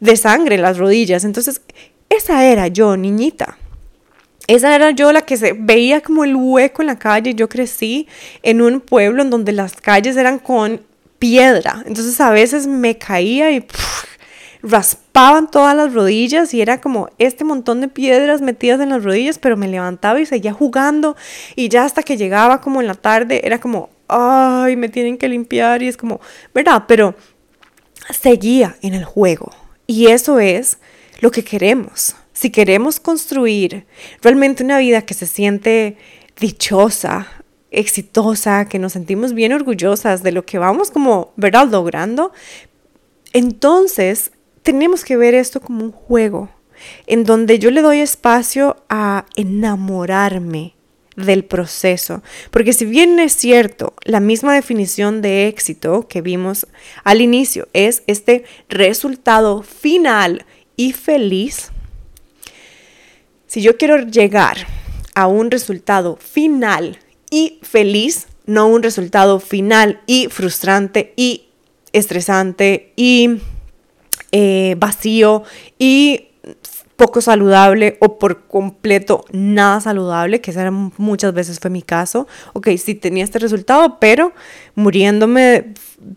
de sangre las rodillas. Entonces, esa era yo, niñita. Esa era yo la que se veía como el hueco en la calle. Yo crecí en un pueblo en donde las calles eran con piedra. Entonces a veces me caía y raspaban todas las rodillas y era como este montón de piedras metidas en las rodillas, pero me levantaba y seguía jugando y ya hasta que llegaba como en la tarde era como, ay, me tienen que limpiar y es como, ¿verdad? Pero seguía en el juego y eso es lo que queremos. Si queremos construir realmente una vida que se siente dichosa, exitosa, que nos sentimos bien orgullosas de lo que vamos como, ¿verdad?, logrando, entonces tenemos que ver esto como un juego, en donde yo le doy espacio a enamorarme del proceso. Porque si bien es cierto, la misma definición de éxito que vimos al inicio es este resultado final y feliz, si yo quiero llegar a un resultado final y feliz, no un resultado final y frustrante y estresante y eh, vacío y poco saludable o por completo nada saludable, que muchas veces fue mi caso. Ok, sí tenía este resultado, pero muriéndome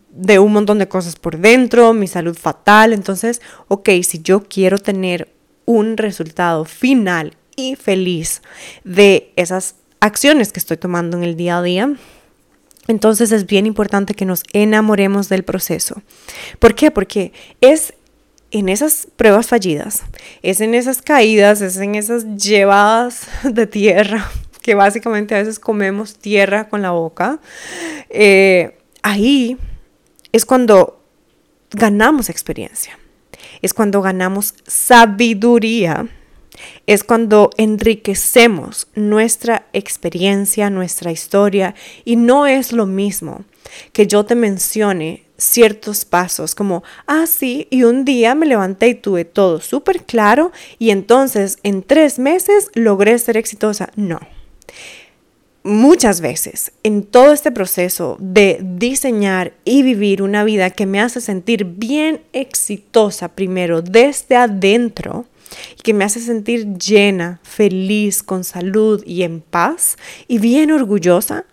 de un montón de cosas por dentro, mi salud fatal. Entonces, ok, si yo quiero tener un resultado final y feliz de esas acciones que estoy tomando en el día a día. Entonces es bien importante que nos enamoremos del proceso. ¿Por qué? Porque es en esas pruebas fallidas, es en esas caídas, es en esas llevadas de tierra, que básicamente a veces comemos tierra con la boca. Eh, ahí es cuando ganamos experiencia, es cuando ganamos sabiduría es cuando enriquecemos nuestra experiencia, nuestra historia, y no es lo mismo que yo te mencione ciertos pasos como, ah, sí, y un día me levanté y tuve todo súper claro y entonces en tres meses logré ser exitosa. No. Muchas veces en todo este proceso de diseñar y vivir una vida que me hace sentir bien exitosa primero desde adentro, y que me hace sentir llena, feliz, con salud y en paz y bien orgullosa,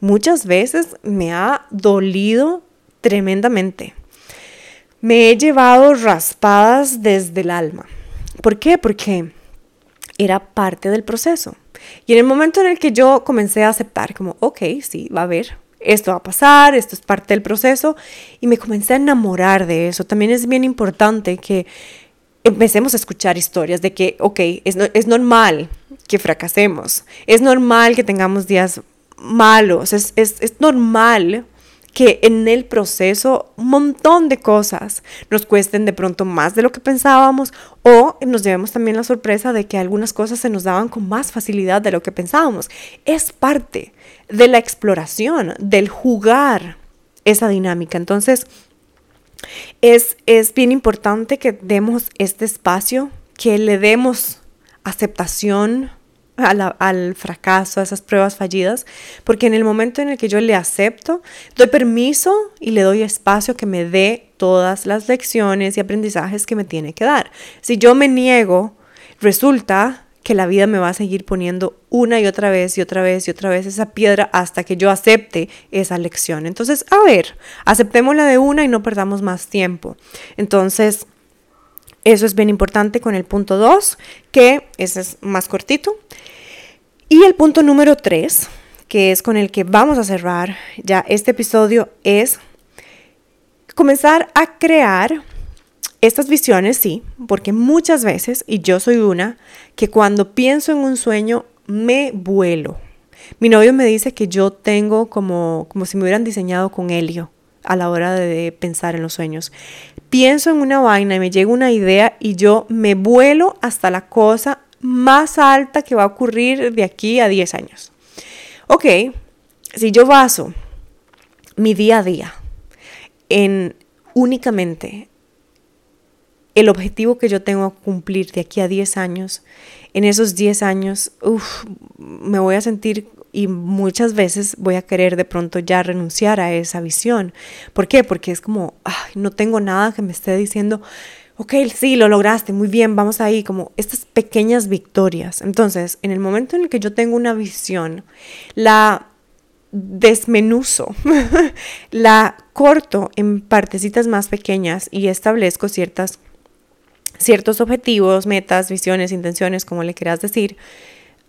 muchas veces me ha dolido tremendamente. Me he llevado raspadas desde el alma. ¿Por qué? Porque era parte del proceso. Y en el momento en el que yo comencé a aceptar, como, ok, sí, va a haber, esto va a pasar, esto es parte del proceso, y me comencé a enamorar de eso. También es bien importante que empecemos a escuchar historias de que, ok, es, es normal que fracasemos, es normal que tengamos días malos, es, es, es normal que en el proceso un montón de cosas nos cuesten de pronto más de lo que pensábamos o nos llevemos también la sorpresa de que algunas cosas se nos daban con más facilidad de lo que pensábamos. Es parte de la exploración, del jugar esa dinámica. Entonces, es, es bien importante que demos este espacio, que le demos aceptación, al fracaso, a esas pruebas fallidas, porque en el momento en el que yo le acepto, doy permiso y le doy espacio que me dé todas las lecciones y aprendizajes que me tiene que dar. Si yo me niego, resulta que la vida me va a seguir poniendo una y otra vez y otra vez y otra vez esa piedra hasta que yo acepte esa lección. Entonces, a ver, aceptémosla de una y no perdamos más tiempo. Entonces, eso es bien importante con el punto 2, que ese es más cortito. Y el punto número 3, que es con el que vamos a cerrar ya este episodio, es comenzar a crear estas visiones, sí, porque muchas veces, y yo soy una, que cuando pienso en un sueño me vuelo. Mi novio me dice que yo tengo como, como si me hubieran diseñado con helio a la hora de pensar en los sueños. Pienso en una vaina y me llega una idea y yo me vuelo hasta la cosa más alta que va a ocurrir de aquí a 10 años. Ok, si yo baso mi día a día en únicamente el objetivo que yo tengo a cumplir de aquí a 10 años, en esos 10 años, me voy a sentir y muchas veces voy a querer de pronto ya renunciar a esa visión. ¿Por qué? Porque es como, no tengo nada que me esté diciendo, ok, sí, lo lograste, muy bien, vamos ahí, como estas pequeñas victorias. Entonces, en el momento en el que yo tengo una visión, la desmenuzo, la corto en partecitas más pequeñas y establezco ciertas, ciertos objetivos, metas, visiones, intenciones, como le quieras decir,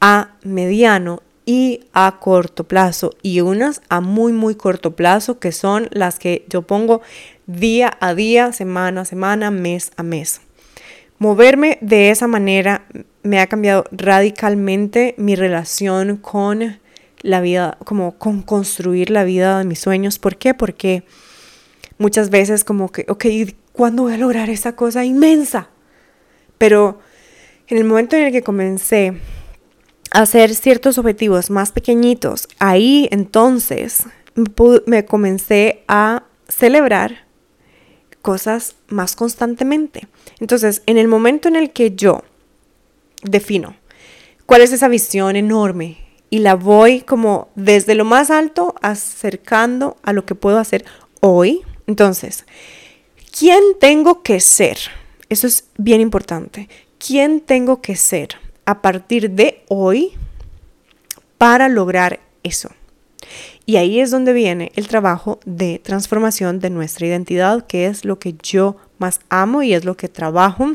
a mediano y a corto plazo y unas a muy muy corto plazo que son las que yo pongo día a día, semana a semana, mes a mes. Moverme de esa manera me ha cambiado radicalmente mi relación con la vida, como con construir la vida de mis sueños. ¿Por qué? Porque muchas veces como que, ok, ¿cuándo voy a lograr esa cosa inmensa? Pero en el momento en el que comencé hacer ciertos objetivos más pequeñitos, ahí entonces me comencé a celebrar cosas más constantemente. Entonces, en el momento en el que yo defino cuál es esa visión enorme y la voy como desde lo más alto acercando a lo que puedo hacer hoy, entonces, ¿quién tengo que ser? Eso es bien importante. ¿Quién tengo que ser? a partir de hoy para lograr eso. Y ahí es donde viene el trabajo de transformación de nuestra identidad, que es lo que yo más amo y es lo que trabajo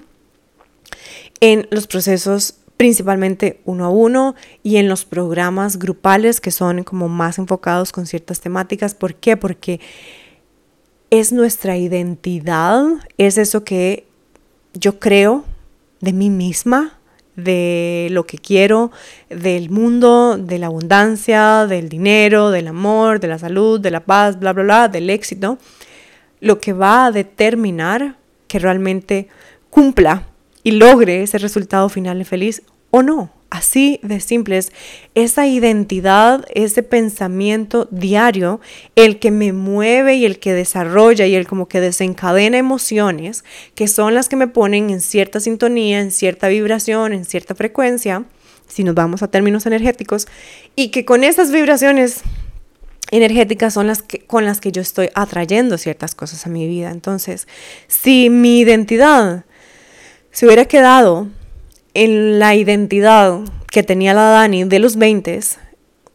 en los procesos principalmente uno a uno y en los programas grupales que son como más enfocados con ciertas temáticas. ¿Por qué? Porque es nuestra identidad, es eso que yo creo de mí misma, de lo que quiero, del mundo, de la abundancia, del dinero, del amor, de la salud, de la paz, bla, bla, bla, del éxito, lo que va a determinar que realmente cumpla y logre ese resultado final feliz o no. Así de simples, esa identidad, ese pensamiento diario, el que me mueve y el que desarrolla y el como que desencadena emociones, que son las que me ponen en cierta sintonía, en cierta vibración, en cierta frecuencia, si nos vamos a términos energéticos, y que con esas vibraciones energéticas son las que, con las que yo estoy atrayendo ciertas cosas a mi vida. Entonces, si mi identidad se hubiera quedado en la identidad que tenía la Dani de los 20,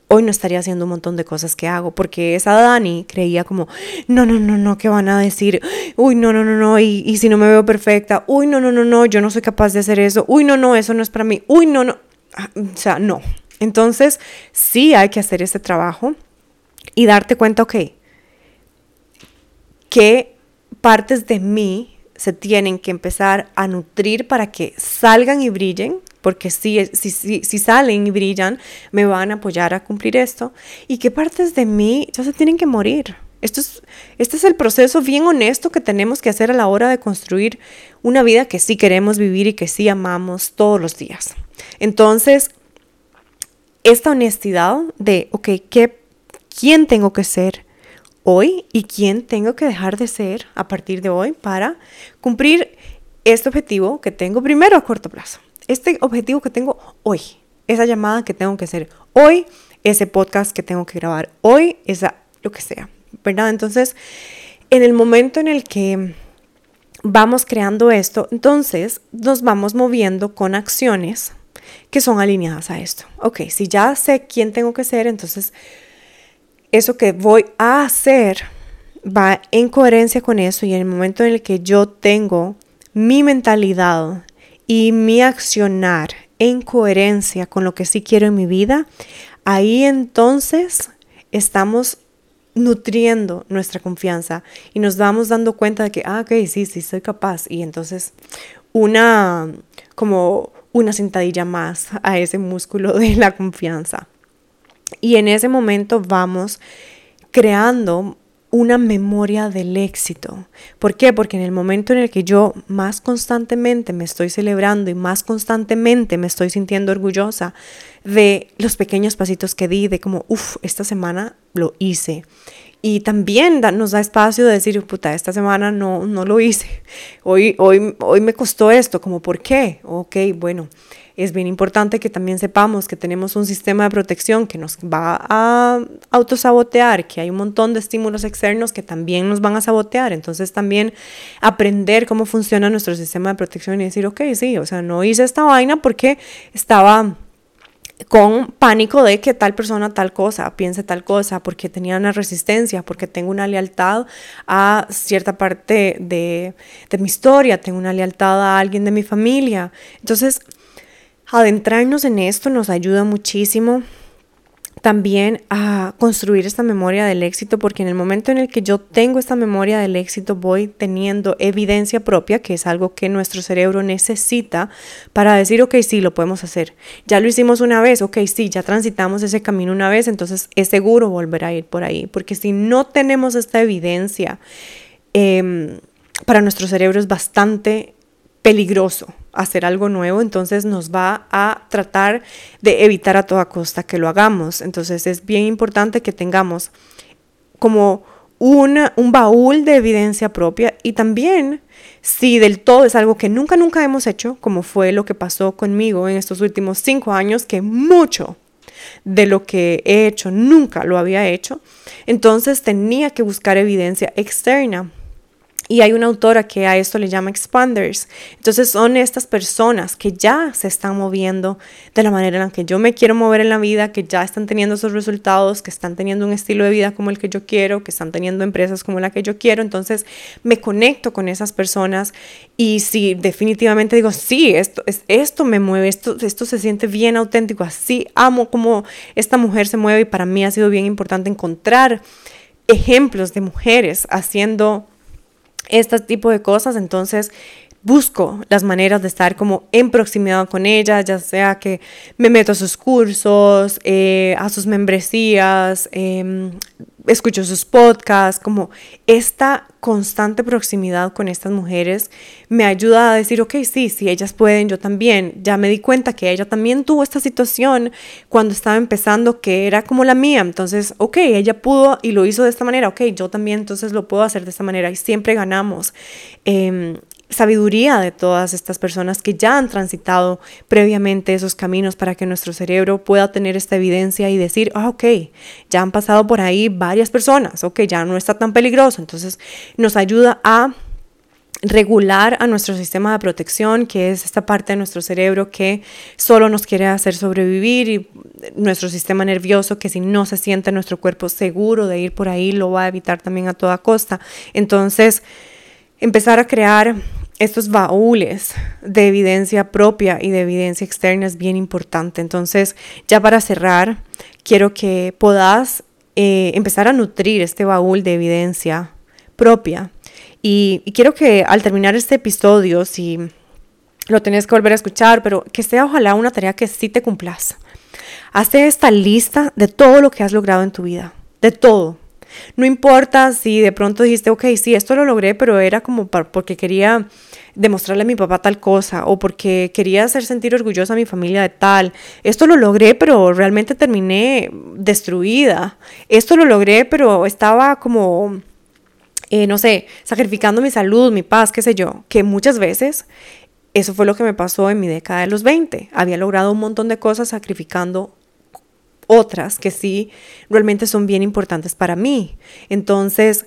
hoy no estaría haciendo un montón de cosas que hago, porque esa Dani creía como, no, no, no, no, ¿qué van a decir? Uy, no, no, no, no, y, y si no me veo perfecta, uy, no, no, no, no, yo no soy capaz de hacer eso, uy, no, no, eso no es para mí, uy, no, no, ah, o sea, no. Entonces, sí hay que hacer ese trabajo y darte cuenta, ok, qué partes de mí se tienen que empezar a nutrir para que salgan y brillen, porque si, si, si, salen y brillan, me van a apoyar a cumplir esto, y qué partes de mí ya se tienen que morir. Esto es, este es el proceso bien honesto que tenemos que hacer a la hora de construir una vida que sí queremos vivir y que sí amamos todos los días. Entonces, esta honestidad de, ok, ¿qué, ¿quién tengo que ser? Hoy y quién tengo que dejar de ser a partir de hoy para cumplir este objetivo que tengo primero a corto plazo. Este objetivo que tengo hoy, esa llamada que tengo que hacer hoy, ese podcast que tengo que grabar hoy, esa lo que sea, ¿verdad? Entonces, en el momento en el que vamos creando esto, entonces nos vamos moviendo con acciones que son alineadas a esto. Ok, si ya sé quién tengo que ser, entonces eso que voy a hacer va en coherencia con eso y en el momento en el que yo tengo mi mentalidad y mi accionar en coherencia con lo que sí quiero en mi vida, ahí entonces estamos nutriendo nuestra confianza y nos vamos dando cuenta de que, ah, ok, sí, sí, soy capaz. Y entonces una, como una sentadilla más a ese músculo de la confianza. Y en ese momento vamos creando una memoria del éxito. ¿Por qué? Porque en el momento en el que yo más constantemente me estoy celebrando y más constantemente me estoy sintiendo orgullosa de los pequeños pasitos que di, de como, uff, esta semana lo hice. Y también nos da espacio de decir, puta, esta semana no, no lo hice. Hoy, hoy, hoy me costó esto, como, ¿por qué? Ok, bueno es bien importante que también sepamos que tenemos un sistema de protección que nos va a autosabotear, que hay un montón de estímulos externos que también nos van a sabotear. Entonces también aprender cómo funciona nuestro sistema de protección y decir, ok, sí, o sea, no hice esta vaina porque estaba con pánico de que tal persona tal cosa, piense tal cosa, porque tenía una resistencia, porque tengo una lealtad a cierta parte de, de mi historia, tengo una lealtad a alguien de mi familia. Entonces, Adentrarnos en esto nos ayuda muchísimo también a construir esta memoria del éxito, porque en el momento en el que yo tengo esta memoria del éxito, voy teniendo evidencia propia, que es algo que nuestro cerebro necesita para decir, ok, sí, lo podemos hacer. Ya lo hicimos una vez, ok, sí, ya transitamos ese camino una vez, entonces es seguro volver a ir por ahí, porque si no tenemos esta evidencia, em, para nuestro cerebro es bastante peligroso hacer algo nuevo, entonces nos va a tratar de evitar a toda costa que lo hagamos. Entonces es bien importante que tengamos como un baúl de evidencia propia y también si del todo es algo que nunca, nunca hemos hecho, como fue lo que pasó conmigo en estos últimos cinco años, que mucho de lo que he hecho nunca lo había hecho, entonces tenía que buscar evidencia externa y hay una autora que a esto le llama expanders. Entonces son estas personas que ya se están moviendo de la manera en la que yo me quiero mover en la vida, que ya están teniendo esos resultados, que están teniendo un estilo de vida como el que yo quiero, que están teniendo empresas como la que yo quiero. Entonces me conecto con esas personas y si definitivamente digo, sí, esto, es, esto me mueve, esto, esto se siente bien auténtico, así amo como esta mujer se mueve y para mí ha sido bien importante encontrar ejemplos de mujeres haciendo este tipo de cosas, entonces busco las maneras de estar como en proximidad con ella, ya sea que me meto a sus cursos, eh, a sus membresías, em, escucho sus podcasts, como esta constante proximidad con estas mujeres me ayuda a decir, ok, sí, si ellas pueden, yo también. Ya me di cuenta que ella también tuvo esta situación cuando estaba empezando que era como la mía. Entonces, ok, ella pudo y lo hizo de esta manera, ok, yo también entonces lo puedo hacer de esta manera y siempre ganamos. Eh, sabiduría de todas estas personas que ya han transitado previamente esos caminos para que nuestro cerebro pueda tener esta evidencia y decir, ah, ok, ya han pasado por ahí varias personas, ok, ya no está tan peligroso. Entonces nos ayuda a regular a nuestro sistema de protección, que es esta parte de nuestro cerebro que solo nos quiere hacer sobrevivir y nuestro sistema nervioso que si no se siente nuestro cuerpo seguro de ir por ahí lo va a evitar también a toda costa. Entonces, empezar a crear estos baúles de evidencia propia y de evidencia externa es bien importante. Entonces, ya para cerrar, quiero que puedas eh, empezar a nutrir este baúl de evidencia propia. Y, quiero que al terminar este episodio, si lo tenés que volver a escuchar, pero que sea ojalá una tarea que sí te cumplas. Hazte esta lista de todo lo que has logrado en tu vida, de todo. No importa si de pronto dijiste, ok, sí, esto lo logré, pero era como porque quería demostrarle a mi papá tal cosa o porque quería hacer sentir orgullosa a mi familia de tal. Esto lo logré, pero realmente terminé destruida. Esto lo logré, pero estaba como, eh, no sé, sacrificando mi salud, mi paz, qué sé yo, que muchas veces eso fue lo que me pasó en mi década de los 20. Había logrado un montón de cosas sacrificando otras que sí realmente son bien importantes para mí. Entonces,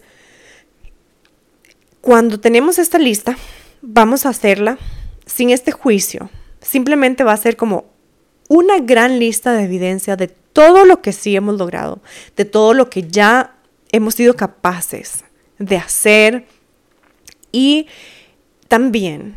cuando tenemos esta lista, vamos a hacerla sin este juicio. Simplemente va a ser como una gran lista de evidencia de todo lo que sí hemos logrado, de todo lo que ya hemos sido capaces de hacer y también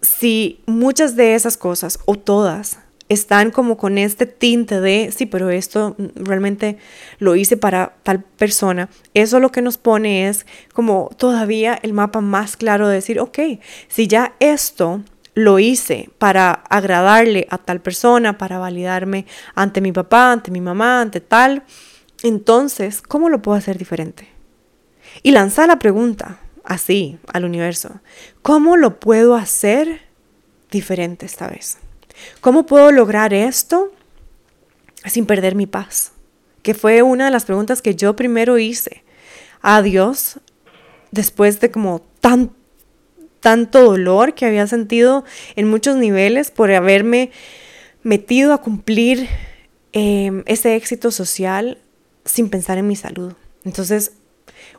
si muchas de esas cosas o todas están como con este tinte de, sí, pero esto realmente lo hice para tal persona. Eso lo que nos pone es como todavía el mapa más claro de decir, ok, si ya esto lo hice para agradarle a tal persona, para validarme ante mi papá, ante mi mamá, ante tal, entonces, ¿cómo lo puedo hacer diferente? Y lanza la pregunta así al universo, ¿cómo lo puedo hacer diferente esta vez? ¿Cómo puedo lograr esto sin perder mi paz? Que fue una de las preguntas que yo primero hice a Dios después de como tan, tanto dolor que había sentido en muchos niveles por haberme metido a cumplir em, ese éxito social sin pensar en mi salud. Entonces,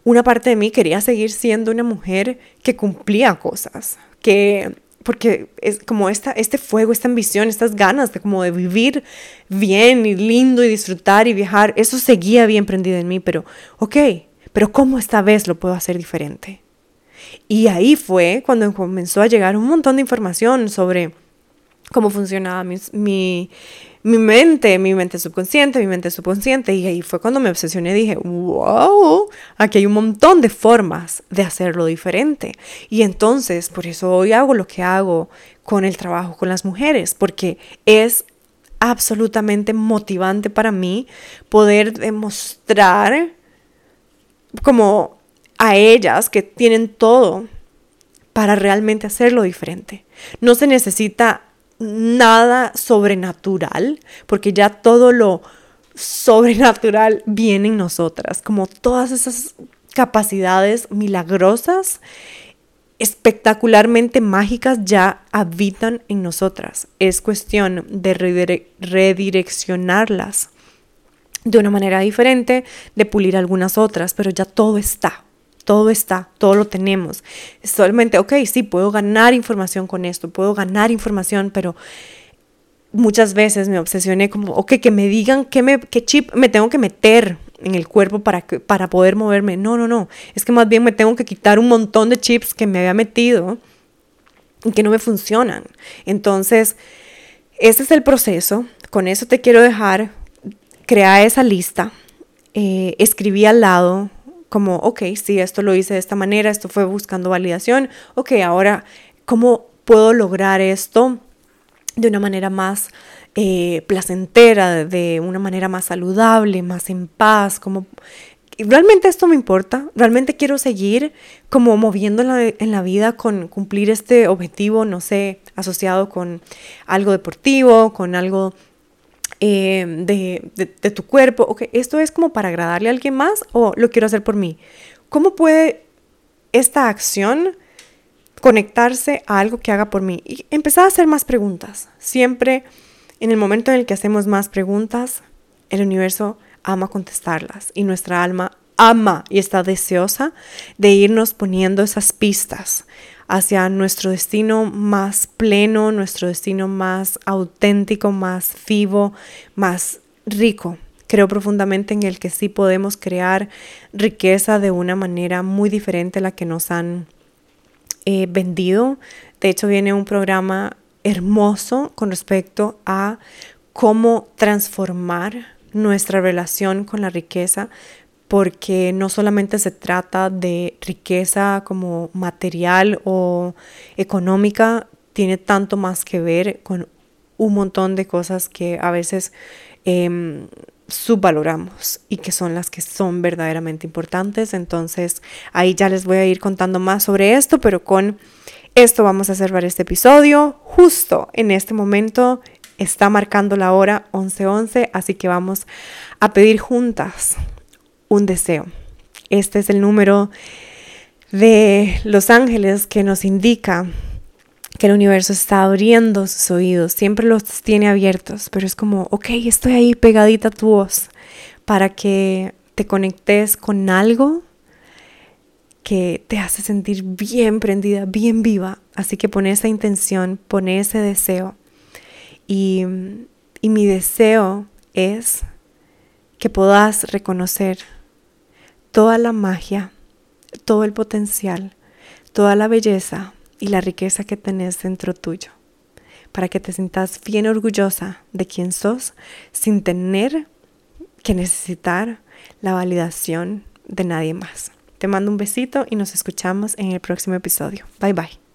una parte de mí quería seguir siendo una mujer que cumplía cosas, que porque es como esta, este fuego, esta ambición, estas ganas de como de vivir bien y lindo y disfrutar y viajar, eso seguía bien prendido en mí, pero ok, pero ¿cómo esta vez lo puedo hacer diferente? Y ahí fue cuando comenzó a llegar un montón de información sobre cómo funcionaba mi, mi, mi mente, mi mente subconsciente, mi mente subconsciente. Y ahí fue cuando me obsesioné y dije, wow, aquí hay un montón de formas de hacerlo diferente. Y entonces, por eso hoy hago lo que hago con el trabajo con las mujeres, porque es absolutamente motivante para mí poder demostrar como a ellas que tienen todo para realmente hacerlo diferente. No se necesita nada sobrenatural, porque ya todo lo sobrenatural viene en nosotras, como todas esas capacidades milagrosas, espectacularmente mágicas, ya habitan en nosotras. Es cuestión de redireccionarlas de una manera diferente, de pulir algunas otras, pero ya todo está. Todo está, todo lo tenemos. Solamente, ok, sí, puedo ganar información con esto, puedo ganar información, pero muchas veces me obsesioné como, ok, que me digan qué, me, qué chip me tengo que meter en el cuerpo para, para poder moverme. No, no, no. Es que más bien me tengo que quitar un montón de chips que me había metido y que no me funcionan. Entonces, ese es el proceso. Con eso te quiero dejar. Crea esa lista. Eh, escribí al lado como, ok, sí, esto lo hice de esta manera, esto fue buscando validación, ok, ahora, ¿cómo puedo lograr esto de una manera más eh, placentera, de una manera más saludable, más en paz, como... Realmente esto me importa, realmente quiero seguir como moviéndola en la vida con cumplir este objetivo, no sé, asociado con algo deportivo, con algo Em, de, de, tu cuerpo, ok, esto es como para agradarle a alguien más o lo quiero hacer por mí. ¿Cómo puede esta acción conectarse a algo que haga por mí? Y empezar a hacer más preguntas. Siempre en el momento en el que hacemos más preguntas, el universo ama contestarlas y nuestra alma ama y está deseosa de irnos poniendo esas pistas hacia nuestro destino más pleno, nuestro destino más auténtico, más vivo, más rico. Creo profundamente en el que sí podemos crear riqueza de una manera muy diferente a la que nos han eh, vendido. De hecho, viene un programa hermoso con respecto a cómo transformar nuestra relación con la riqueza, porque no solamente se trata de riqueza como material o económica, tiene tanto más que ver con un montón de cosas que a veces eh, subvaloramos y que son las que son verdaderamente importantes. Entonces ahí ya les voy a ir contando más sobre esto, pero con esto vamos a cerrar este episodio. Justo en este momento está marcando la hora 11:11, así que vamos a pedir juntas un deseo. Este es el número de los ángeles que nos indica que el universo está abriendo sus oídos, siempre los tiene abiertos, pero es como, ok, estoy ahí pegadita a tu voz para que te conectes con algo que te hace sentir bien prendida, bien viva. Así que pone esa intención, pone ese deseo. Y, y mi deseo es que puedas reconocer toda la magia, todo el potencial, toda la belleza y la riqueza que tenés dentro tuyo, para que te sientas bien orgullosa de quién sos sin tener que necesitar la validación de nadie más. Te mando un besito y nos escuchamos en el próximo episodio. Bye bye.